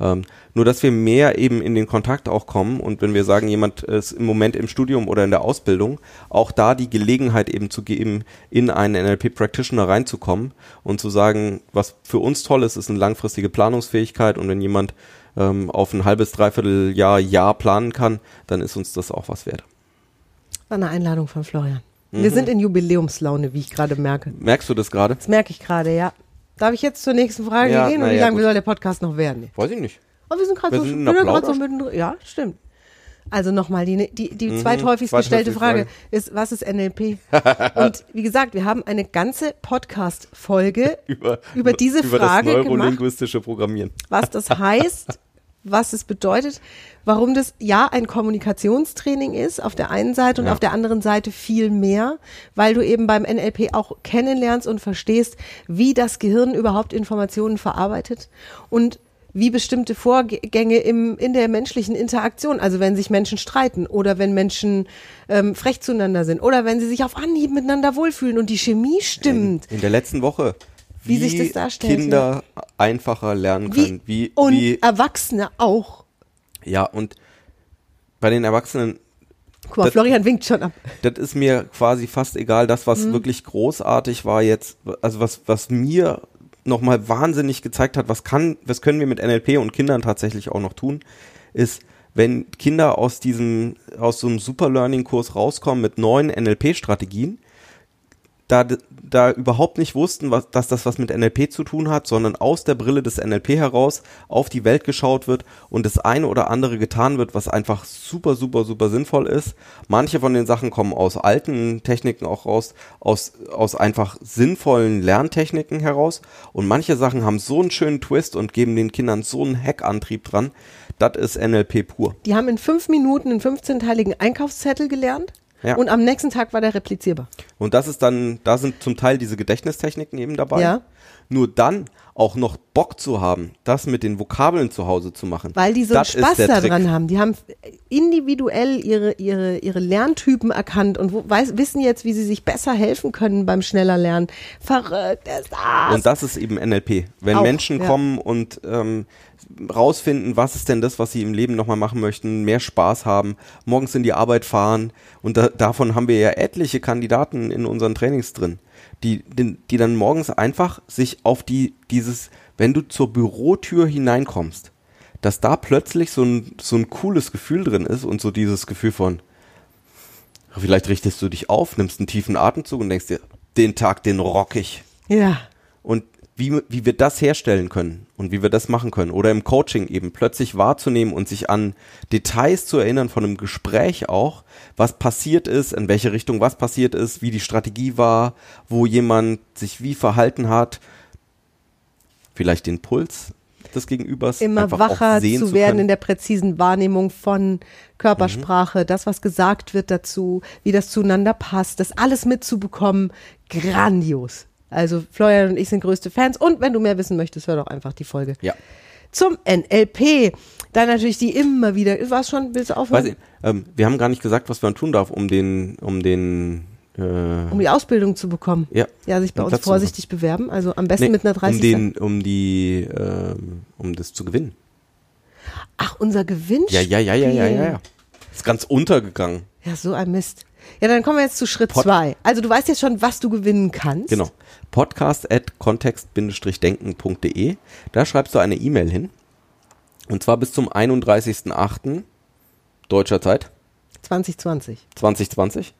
Ähm, nur, dass wir mehr eben in den Kontakt auch kommen und wenn wir sagen, jemand ist im Moment im Studium oder in der Ausbildung, auch da die Gelegenheit eben zu geben, in einen NLP-Practitioner reinzukommen und zu sagen, was für uns toll ist, ist eine langfristige Planungsfähigkeit und wenn jemand ähm, auf ein halbes, dreiviertel Jahr, Jahr planen kann, dann ist uns das auch was wert. War eine Einladung von Florian. Mhm. Wir sind in Jubiläumslaune, wie ich gerade merke. Merkst du das gerade? Das merke ich gerade, ja. Darf ich jetzt zur nächsten Frage Ja, gehen? Und wie ja, lange soll der Podcast noch werden? Weiß ich nicht. Oh, wir sind gerade so, wir so mittendrin. Ja, stimmt. Also nochmal, die, die, die Mhm, zweithäufigst gestellte Frage Frage. ist, was ist NLP? Und wie gesagt, wir haben eine ganze Podcast-Folge Über, über diese über Frage das gemacht, neurolinguistische Programmieren. was das heißt, was es bedeutet, warum das ja ein Kommunikationstraining ist auf der einen Seite und Ja. auf der anderen Seite viel mehr, weil du eben beim NLP auch kennenlernst und verstehst, wie das Gehirn überhaupt Informationen verarbeitet und wie bestimmte Vorgänge im, in der menschlichen Interaktion, also wenn sich Menschen streiten oder wenn Menschen ähm, frech zueinander sind oder wenn sie sich auf Anhieb miteinander wohlfühlen und die Chemie stimmt. In der letzten Woche. Wie sich das darstellt, Kinder einfacher lernen können. Wie, und wie, Erwachsene auch. ja, und bei den Erwachsenen, Guck mal, Das- Florian winkt schon ab. das ist mir quasi fast egal. Das, was Mhm. wirklich großartig war jetzt, also was, was mir nochmal wahnsinnig gezeigt hat, was kann, was können wir mit NLP und Kindern tatsächlich auch noch tun, ist, wenn Kinder aus diesem, aus so einem Super Learning Kurs rauskommen mit neuen NLP-Strategien, da, da überhaupt nicht wussten, was, dass das was mit NLP zu tun hat, sondern aus der Brille des NLP heraus auf die Welt geschaut wird und das eine oder andere getan wird, was einfach super, super, super sinnvoll ist. Manche von den Sachen kommen aus alten Techniken auch raus, aus, aus einfach sinnvollen Lerntechniken heraus und manche Sachen haben so einen schönen Twist und geben den Kindern so einen Hackantrieb dran. Das ist NLP pur. Die haben in fünf Minuten einen 15-teiligen Einkaufszettel gelernt Ja. und am nächsten Tag war der replizierbar. Und das ist dann, da sind zum Teil diese Gedächtnistechniken eben dabei. Ja. Nur dann auch noch Bock zu haben, das mit den Vokabeln zu Hause zu machen. Weil die so einen Das Spaß daran haben. Die haben individuell ihre, ihre, ihre Lerntypen erkannt und wo, weiß, wissen jetzt, wie sie sich besser helfen können beim schneller Lernen. Verrückt ist das. Und das ist eben NLP. Wenn Auch, Menschen ja. kommen und ähm, rausfinden, was ist denn das, was sie im Leben nochmal machen möchten, mehr Spaß haben, morgens in die Arbeit fahren. Und da, davon haben wir ja etliche Kandidaten in unseren Trainings drin, die, die, die dann morgens einfach sich auf die, dieses, wenn du zur Bürotür hineinkommst, dass da plötzlich so ein, so ein cooles Gefühl drin ist und so dieses Gefühl von, vielleicht richtest du dich auf, nimmst einen tiefen Atemzug und denkst dir, den Tag, den rock ich ja. und wie, wie wir das herstellen können und wie wir das machen können oder im Coaching eben plötzlich wahrzunehmen und sich an Details zu erinnern von einem Gespräch auch, was passiert ist, in welche Richtung was passiert ist, wie die Strategie war, wo jemand sich wie verhalten hat, vielleicht den Puls des Gegenübers immer wacher zu zu werden können. in der präzisen Wahrnehmung von Körpersprache, das, was gesagt wird dazu, wie das zueinander passt, das alles mitzubekommen, grandios. Also Florian und ich sind größte Fans und wenn du mehr wissen möchtest, hör doch einfach die Folge ja. zum NLP. Dann natürlich die immer wieder, was schon, willst du aufhören? Weiß ich, ähm, wir haben gar nicht gesagt, was man tun darf, um den, um den, äh, um die Ausbildung zu bekommen. ja, Ja, sich bei uns Platz vorsichtig bewerben, also am besten Nee, mit einer 30 um den, um die, ähm, um das zu gewinnen. Ach, unser Gewinn. Ja, ja, ja, ja, ja, ja, ja. Ist ganz untergegangen. Ja, so ein Mist. Ja, dann kommen wir jetzt zu Schritt Pod- zwei. Also du weißt jetzt schon, was du gewinnen kannst. Genau. Podcast at kontext-denken.de. Da schreibst du eine E-Mail hin. Und zwar bis zum 31.08. deutscher Zeit 2020. 2020.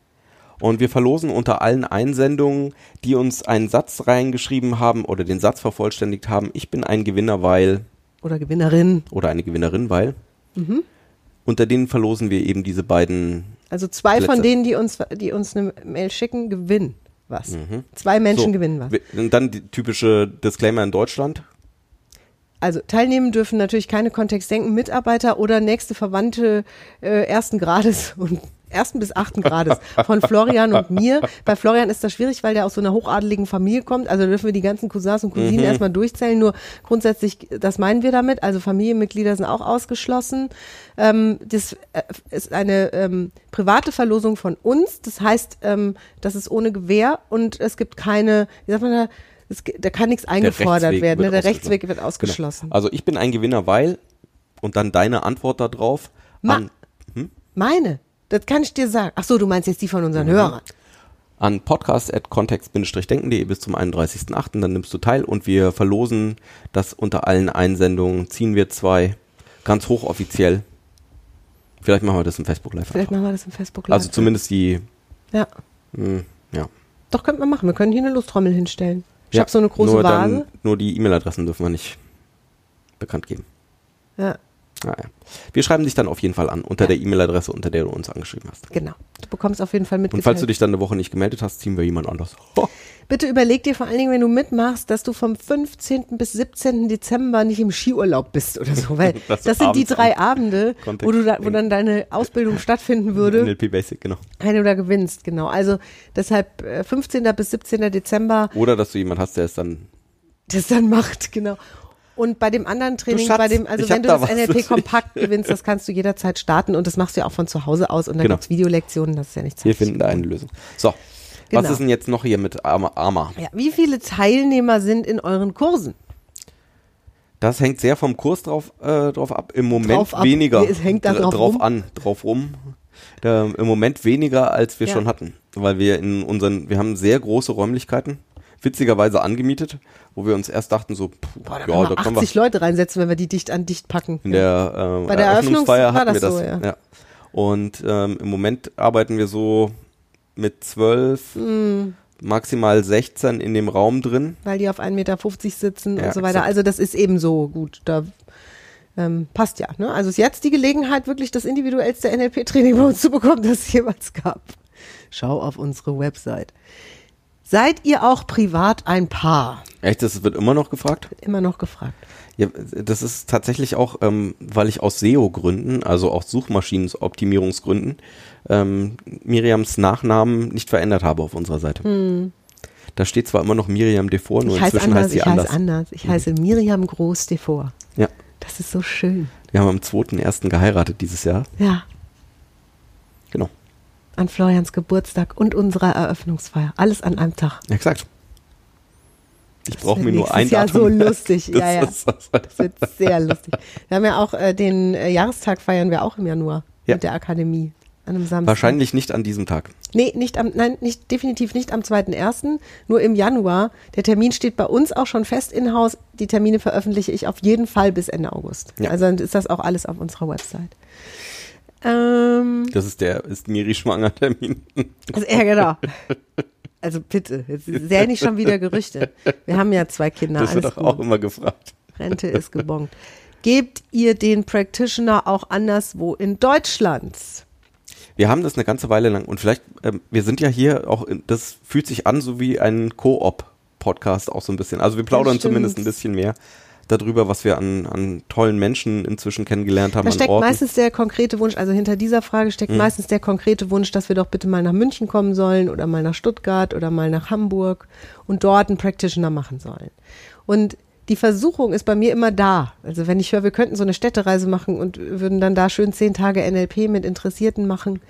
Und wir verlosen unter allen Einsendungen, die uns einen Satz reingeschrieben haben oder den Satz vervollständigt haben, ich bin ein Gewinner, weil Oder Gewinnerin. oder eine Gewinnerin, weil. Mhm. Unter denen verlosen wir eben diese beiden. Also zwei von Plätze. denen, die uns, die uns eine Mail schicken, gewinnen was. Zwei Menschen So, gewinnen was. Und dann die typische Disclaimer in Deutschland. Also teilnehmen dürfen natürlich keine Kontextdenken Mitarbeiter oder nächste Verwandte äh, ersten Grades und ersten bis achten Grades von Florian und mir. Bei Florian ist das schwierig, weil der aus so einer hochadeligen Familie kommt. Also dürfen wir die ganzen Cousins und Cousinen erstmal durchzählen. Nur grundsätzlich, das meinen wir damit. Also Familienmitglieder sind auch ausgeschlossen. Ähm, das äh, ist eine ähm, private Verlosung von uns. Das heißt, ähm, das ist ohne Gewähr und es gibt keine, wie sagt man da, es, da kann nichts eingefordert Rechtsweg werden. Ne? Der. Rechtsweg wird ausgeschlossen. Genau. Also ich bin ein Gewinner, weil und dann deine Antwort darauf Ma- an, Meine. Das kann ich dir sagen. Ach so, du meinst jetzt die von unseren Mhm. Hörern. an podcast.kontext-denken.de bis zum 31.08. Dann nimmst du teil und wir verlosen das unter allen Einsendungen, ziehen wir zwei ganz hochoffiziell. Vielleicht machen wir das im Facebook Live. Vielleicht machen wir das im Facebook Live. Also zumindest die, Ja. mh, ja. Doch, könnte man machen. Wir können hier eine Lostrommel hinstellen. Ich ja. habe so eine große nur Vase. Dann, nur die E-Mail-Adressen dürfen wir nicht bekannt geben. Ja, Ah, ja. Wir schreiben dich dann auf jeden Fall an, unter der E-Mail-Adresse, unter der du uns angeschrieben hast. genau. Du bekommst auf jeden Fall Und mitgeteilt. falls du dich dann eine Woche nicht gemeldet hast, ziehen wir jemand anders. Ho. Bitte überleg dir vor allen Dingen, wenn du mitmachst, dass du vom 15. bis 17. Dezember nicht im Skiurlaub bist oder so, weil das du sind die drei Abende, wo, du da, wo dann deine Ausbildung stattfinden würde. NLP Basic, genau. wenn du da gewinnst, genau. Also deshalb äh, 15. bis 17. Dezember Oder dass du jemand hast, der es dann das dann macht, genau. Und bei dem anderen Training, Schatz, bei dem, also wenn du da das NLP kompakt gewinnst, das kannst du jederzeit starten und das machst du ja auch von zu Hause aus und dann Genau. gibt's Videolektionen, das ist ja nichts. Wir finden da eine Lösung. So, Genau. was ist denn jetzt noch hier mit Arma? Ja, wie viele Teilnehmer sind in euren Kursen? Das hängt sehr vom Kurs drauf, äh, drauf ab. Im Moment Drauf ab. weniger. Es hängt da Dr- drauf drauf rum? an, drauf rum. Ähm, Im Moment weniger, als wir Ja. schon hatten. Weil wir in unseren, wir haben sehr große Räumlichkeiten, witzigerweise angemietet, wo wir uns erst dachten so, puh, Boah, da ja, da können wir 80 Leute reinsetzen, wenn wir die dicht an dicht packen. in der, äh, Bei der Eröffnungsfeier hatten wir das so, ja. Und ähm, im Moment arbeiten wir so mit zwölf, Hm. maximal 16 in dem Raum drin. weil die auf 1,50 Meter sitzen Ja, und so weiter. exakt. Also das ist eben so gut. Da ähm, passt ja. Ne? Also ist jetzt die Gelegenheit, wirklich das individuellste NLP-Training bei uns zu bekommen, das es jemals gab. Schau auf unsere Website. Seid ihr auch privat ein Paar? Echt, das wird immer noch gefragt? Immer noch gefragt. Ja, das ist tatsächlich auch, ähm, weil ich aus SEO-Gründen, also aus Suchmaschinenoptimierungsgründen, ähm, Miriams Nachnamen nicht verändert habe auf unserer Seite. Da steht zwar immer noch Miriam Devor, nur Hm. Ich inzwischen anders, heißt sie ich anders. heiße anders. Ich heiße Miriam Groß Devor. Ja, Das ist so schön. wir haben am 2.1. geheiratet dieses Jahr. Ja, Genau, an Florians Geburtstag und unserer Eröffnungsfeier. Alles an einem Tag. exakt. Ich brauche mir nur ein Jahr Datum. so lustig. Das Ja, ja. ist- das- Das wird sehr lustig. Wir haben ja auch äh, den äh, Jahrestag feiern wir auch im Januar Ja. mit der Akademie. An einem Samstag. Wahrscheinlich nicht an diesem Tag. Nee, nicht am, nein, nicht, definitiv nicht am 2.1., nur im Januar. Der Termin steht bei uns auch schon fest in Haus. Die Termine veröffentliche ich auf jeden Fall bis Ende August. Ja. Also dann ist das auch alles auf unserer Website. Ähm, Das ist der, ist Miri schwanger Termin. also, ja, genau. Also bitte, jetzt sähe nicht schon wieder Gerüchte. Wir haben ja zwei Kinder. Das wird alles auch, immer gefragt. Rente ist gebongt. Gebt ihr den Practitioner auch anderswo in Deutschland? Wir haben das eine ganze Weile lang und vielleicht, ähm, wir sind ja hier auch, in, das fühlt sich an so wie ein Koop-Podcast auch so ein bisschen. Also wir plaudern zumindest ein bisschen mehr darüber, was wir an, an tollen Menschen inzwischen kennengelernt haben Da steckt Orten. meistens der konkrete Wunsch, also hinter dieser Frage steckt Mhm. meistens der konkrete Wunsch, dass wir doch bitte mal nach München kommen sollen oder mal nach Stuttgart oder mal nach Hamburg und dort einen Practitioner machen sollen. Und die Versuchung ist bei mir immer da. Also wenn ich höre, wir könnten so eine Städtereise machen und würden dann da schön zehn Tage NLP mit Interessierten machen.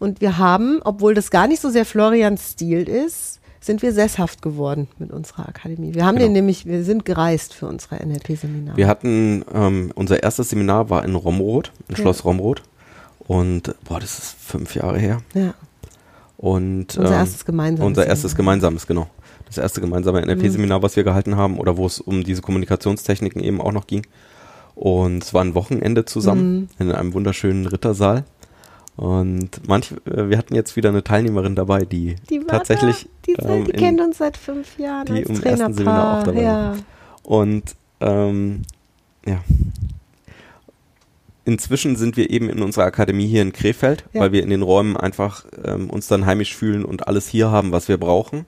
Und wir haben, obwohl das gar nicht so sehr Florians Stil ist, sind wir sesshaft geworden mit unserer Akademie. Wir haben Genau. den nämlich, wir sind gereist für unsere NLP-Seminare. Wir hatten, ähm, unser erstes Seminar war in Romroth, in Ja. Schloss Romroth. Und, boah, das ist fünf Jahre her. Ja. Und, Unser ähm, erstes gemeinsames Unser erstes Seminar. gemeinsames, genau. Das erste gemeinsame NLP-Seminar, was wir gehalten haben, oder wo es um diese Kommunikationstechniken eben auch noch ging. Und es war ein Wochenende zusammen Mhm. in einem wunderschönen Rittersaal. Und manch, äh, wir hatten jetzt wieder eine Teilnehmerin dabei, die, Die tatsächlich da, die, ähm, die in- kennt uns seit fünf Jahren die als im ersten Seminar auch dabei ja. war. Und ähm, ja. Inzwischen sind wir eben in unserer Akademie hier in Krefeld, Ja. weil wir in den Räumen einfach ähm, uns dann heimisch fühlen und alles hier haben, was wir brauchen.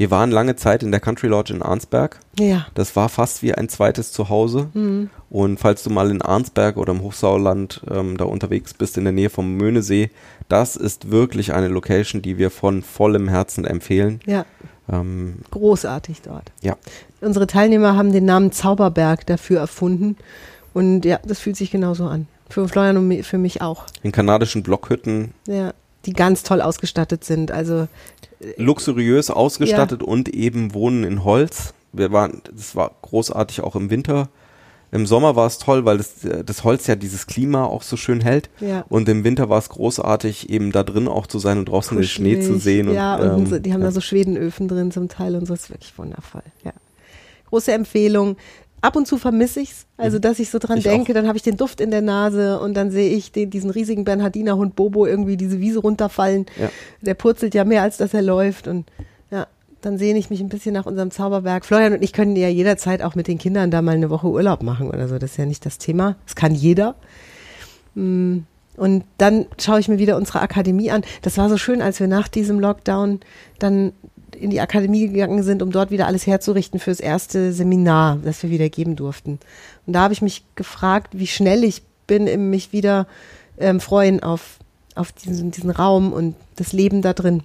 Wir waren lange Zeit in der Country Lodge in Arnsberg. ja. Das war fast wie ein zweites Zuhause. Mhm. Und falls du mal in Arnsberg oder im Hochsauerland ähm, da unterwegs bist, in der Nähe vom Möhnesee, das ist wirklich eine Location, die wir von vollem Herzen empfehlen. Ja, Ähm, großartig dort. ja, Unsere Teilnehmer haben den Namen Zauberberg dafür erfunden. Und ja, das fühlt sich genauso an. Für Florian und für mich auch. in kanadischen Blockhütten Ja, die ganz toll ausgestattet sind. Also luxuriös ausgestattet und eben wohnen in Holz. Wir waren, das war großartig auch im Winter. Im Sommer war es toll, weil das, äh, das Holz ja dieses Klima auch so schön hält. Ja. Und im Winter war es großartig, eben da drin auch zu sein und draußen den Schnee zu sehen. Und, ja, und ähm, so, die haben ja. da so Schwedenöfen drin zum Teil und so. Das ist wirklich wundervoll. Ja. Große Empfehlung. Ab und zu vermisse ich's, also dass ich so dran Mhm. Ich denke, auch. dann habe ich den Duft in der Nase und dann sehe ich den, diesen riesigen Bernhardiner Hund Bobo irgendwie diese Wiese runterfallen. Ja. Der purzelt ja mehr, als dass er läuft und ja, dann sehne ich mich ein bisschen nach unserem Zauberberg. Florian und ich können ja jederzeit auch mit den Kindern da mal eine Woche Urlaub machen oder so. Das ist ja nicht das Thema. Das kann jeder. Mm, Und dann schaue ich mir wieder unsere Akademie an. Das war so schön, als wir nach diesem Lockdown dann in die Akademie gegangen sind, um dort wieder alles herzurichten fürs erste Seminar, das wir wieder geben durften. Und da habe ich mich gefragt, wie schnell ich bin im mich wieder ähm, freuen auf, auf diesen, diesen Raum und das Leben da drin.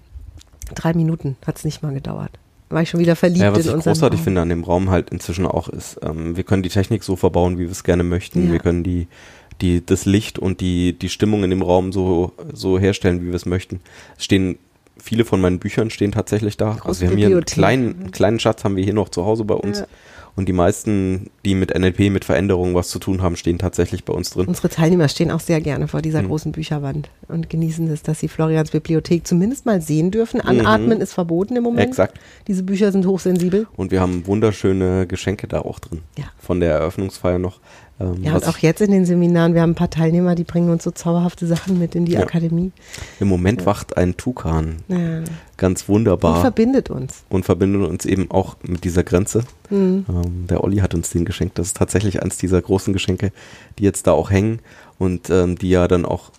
Drei Minuten hat es nicht mal gedauert. War ich schon wieder verliebt Ja, was ich großartig Raum. finde an dem Raum halt inzwischen auch ist, ähm, wir können die Technik so verbauen, wie wir es gerne möchten. Ja. Wir können die, die, das Licht und die, die Stimmung in dem Raum so, so herstellen, wie wir es möchten. Es stehen, viele von meinen Büchern stehen tatsächlich da. Große Also wir haben hier einen kleinen, einen kleinen Schatz haben wir hier noch zu Hause bei uns. Ja. Und die meisten, die mit NLP, mit Veränderungen was zu tun haben, stehen tatsächlich bei uns drin. Unsere Teilnehmer stehen auch sehr gerne vor dieser Mhm. großen Bücherwand und genießen es, dass sie Florians Bibliothek zumindest mal sehen dürfen. Anatmen ist verboten im Moment. Mhm. Exakt. Diese Bücher sind hochsensibel. Und wir haben wunderschöne Geschenke da auch drin. Ja. Von der Eröffnungsfeier noch. Ähm, Ja, und auch jetzt in den Seminaren, wir haben ein paar Teilnehmer, die bringen uns so zauberhafte Sachen mit in die Ja. Akademie. Im Moment wacht ein Tukan Ja. ganz Und wunderbar verbindet uns. und verbindet uns eben auch mit dieser Grenze. Mhm. Ähm, der Olli hat uns den geschenkt. Das ist tatsächlich eins dieser großen Geschenke, die jetzt da auch hängen und ähm, die ja dann auch,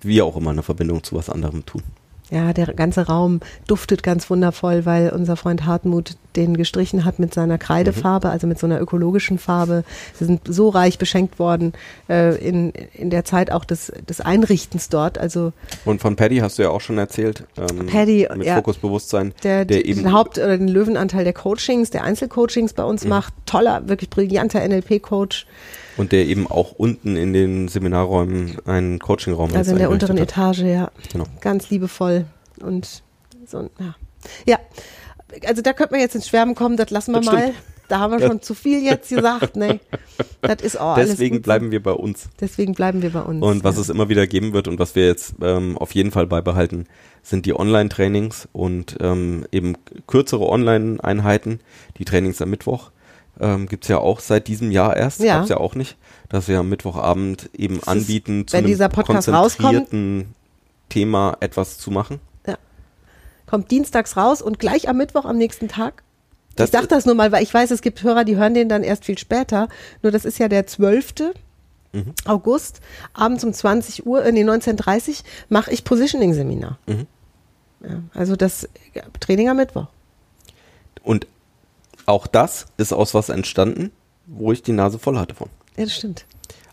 wie auch immer, eine Verbindung zu was anderem tun. Ja, der ganze Raum duftet ganz wundervoll, weil unser Freund Hartmut den gestrichen hat mit seiner Kreidefarbe, also mit so einer ökologischen Farbe. Wir sind so reich beschenkt worden äh, in, in der Zeit auch des, des Einrichtens dort. Also Und von Paddy hast du ja auch schon erzählt. Ähm, Paddy, mit ja. Fokusbewusstsein, der, der, eben den Haupt- oder den Löwenanteil der Coachings, der Einzelcoachings bei Mhm. uns macht. Toller, wirklich brillanter NLP-Coach. und der eben auch unten in den Seminarräumen einen Coachingraum jetzt Also in der unteren hat. Etage, ja. Genau. Ganz liebevoll und so, ja. Ja, also da könnte man jetzt ins Schwärmen kommen, das lassen wir Das mal. Da haben wir schon zu viel jetzt gesagt, nee. Das ist auch alles Deswegen so. bleiben wir bei uns. Deswegen bleiben wir bei uns. Und was ja. es immer wieder geben wird und was wir jetzt ähm, auf jeden Fall beibehalten, sind die Online-Trainings und ähm, eben kürzere Online-Einheiten. Die Trainings am Mittwoch ähm, gibt's ja auch seit diesem Jahr erst. Ja. Gab's ja auch nicht, dass wir am Mittwochabend eben ist, anbieten, zu wenn einem dieser Podcast konzentrierten Thema etwas zu machen. Kommt dienstags raus und gleich am Mittwoch am nächsten Tag. Das- ich sag das nur mal, weil ich weiß, es gibt Hörer, die hören den dann erst viel später. Nur das ist ja der 12. Mhm. August, abends um 20 Uhr, äh, nee, 19.30 mache ich Positioning-Seminar. Mhm. Ja, also das Training am Mittwoch. Und auch das ist aus was entstanden, wo ich die Nase voll hatte von. Ja, das stimmt.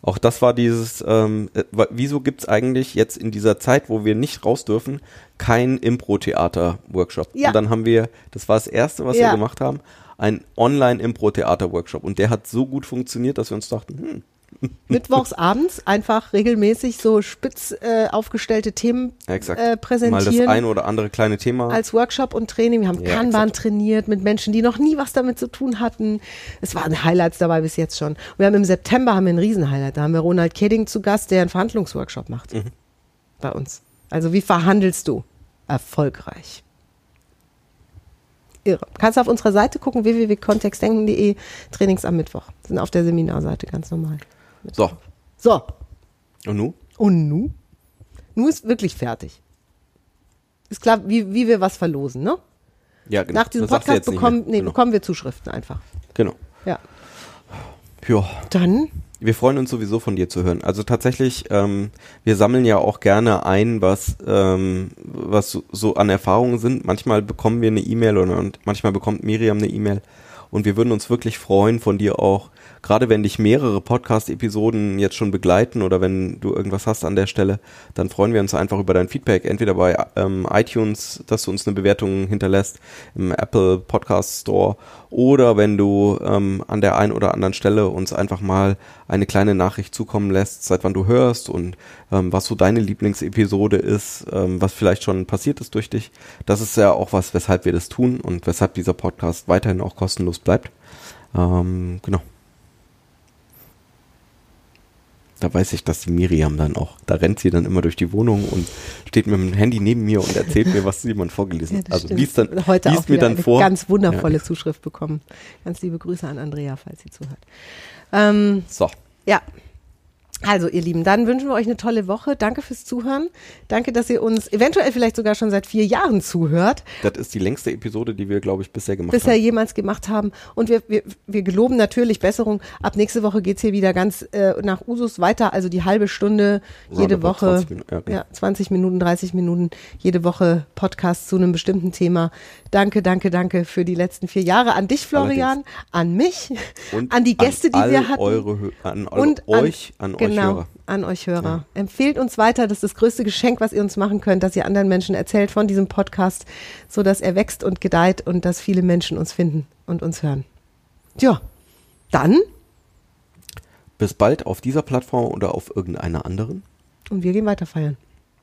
Auch das war dieses, ähm, äh, wieso gibt's eigentlich jetzt in dieser Zeit, wo wir nicht raus dürfen, kein Impro-Theater-Workshop? Ja. Und dann haben wir, das war das Erste, was Ja. wir gemacht haben, ein Online-Impro-Theater-Workshop. Und der hat so gut funktioniert, dass wir uns dachten, hm, Mittwochs abends einfach regelmäßig so spitz äh, aufgestellte Themen ja, äh, Mal das präsentieren. eine oder andere kleine Thema. als Workshop und Training. Wir haben Ja, Kanban exakt. trainiert mit Menschen, die noch nie was damit zu tun hatten. Es waren Highlights dabei bis jetzt schon. Wir haben im September haben wir ein Riesenhighlight. Da haben wir Ronald Kedding zu Gast, der einen Verhandlungsworkshop macht. Mhm. Bei uns. Also wie verhandelst du? Erfolgreich. Irre. Kannst du auf unserer Seite gucken, www.kontextdenken.de, Trainings am Mittwoch. Sind auf der Seminarseite ganz normal. So, So, und nun? und nu? Nu ist wirklich fertig. Ist klar, wie, wie wir was verlosen, ne? Ja, genau. Nach diesem Das Podcast bekommen, nee, genau. bekommen wir Zuschriften einfach. genau. Ja. Ja. Dann, Wir freuen uns sowieso von dir zu hören. Also tatsächlich, ähm, wir sammeln ja auch gerne ein, was, ähm, was so, so an Erfahrungen sind. Manchmal bekommen wir eine E-Mail oder und manchmal bekommt Miriam eine E-Mail. Und wir würden uns wirklich freuen, von dir auch, gerade wenn dich mehrere Podcast-Episoden jetzt schon begleiten oder wenn du irgendwas hast an der Stelle, dann freuen wir uns einfach über dein Feedback, entweder bei ähm, iTunes, dass du uns eine Bewertung hinterlässt, im Apple Podcast Store oder wenn du ähm, an der einen oder anderen Stelle uns einfach mal eine kleine Nachricht zukommen lässt, seit wann du hörst und ähm, was so deine Lieblingsepisode ist, ähm, was vielleicht schon passiert ist durch dich. Das ist ja auch was, weshalb wir das tun und weshalb dieser Podcast weiterhin auch kostenlos bleibt. Ähm, genau. Da weiß ich, dass die Miriam dann auch, da rennt sie dann immer durch die Wohnung und steht mit dem Handy neben mir und erzählt mir, was jemand vorgelesen ja, hat. das Also stimmt. liest dann, heute liest auch mir dann eine vor. ganz wundervolle Ja. Zuschrift bekommen. Ganz liebe Grüße an Andrea, falls sie zuhört. Ähm, So. ja. Also, ihr Lieben, dann wünschen wir euch eine tolle Woche. Danke fürs Zuhören. Danke, dass ihr uns eventuell vielleicht sogar schon seit vier Jahren zuhört. Das ist die längste Episode, die wir, glaube ich, bisher gemacht bisher haben. jemals gemacht haben. Und wir, wir, wir geloben natürlich Besserung. Ab nächste Woche geht's hier wieder ganz äh, nach Usus weiter. Also die halbe Stunde jede Roundabout Woche. 20 Minuten, ja, genau. ja, 20 Minuten, 30 Minuten jede Woche Podcast zu einem bestimmten Thema. Danke, danke, danke für die letzten vier Jahre. An dich, Florian, an mich, Und an die Gäste, an die wir hatten. Eure, an alle und euch, an, euch genau, Hörer. an euch Hörer. Empfehlt uns weiter. Das ist das größte Geschenk, was ihr uns machen könnt, dass ihr anderen Menschen erzählt von diesem Podcast, so dass er wächst und gedeiht und dass viele Menschen uns finden und uns hören. Tja, dann Bis bald auf dieser Plattform oder auf irgendeiner anderen. und wir gehen weiter feiern.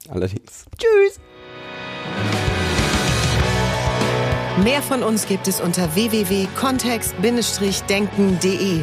Allerdings. Tschüss. Mehr von uns gibt es unter www.kontext-denken.de.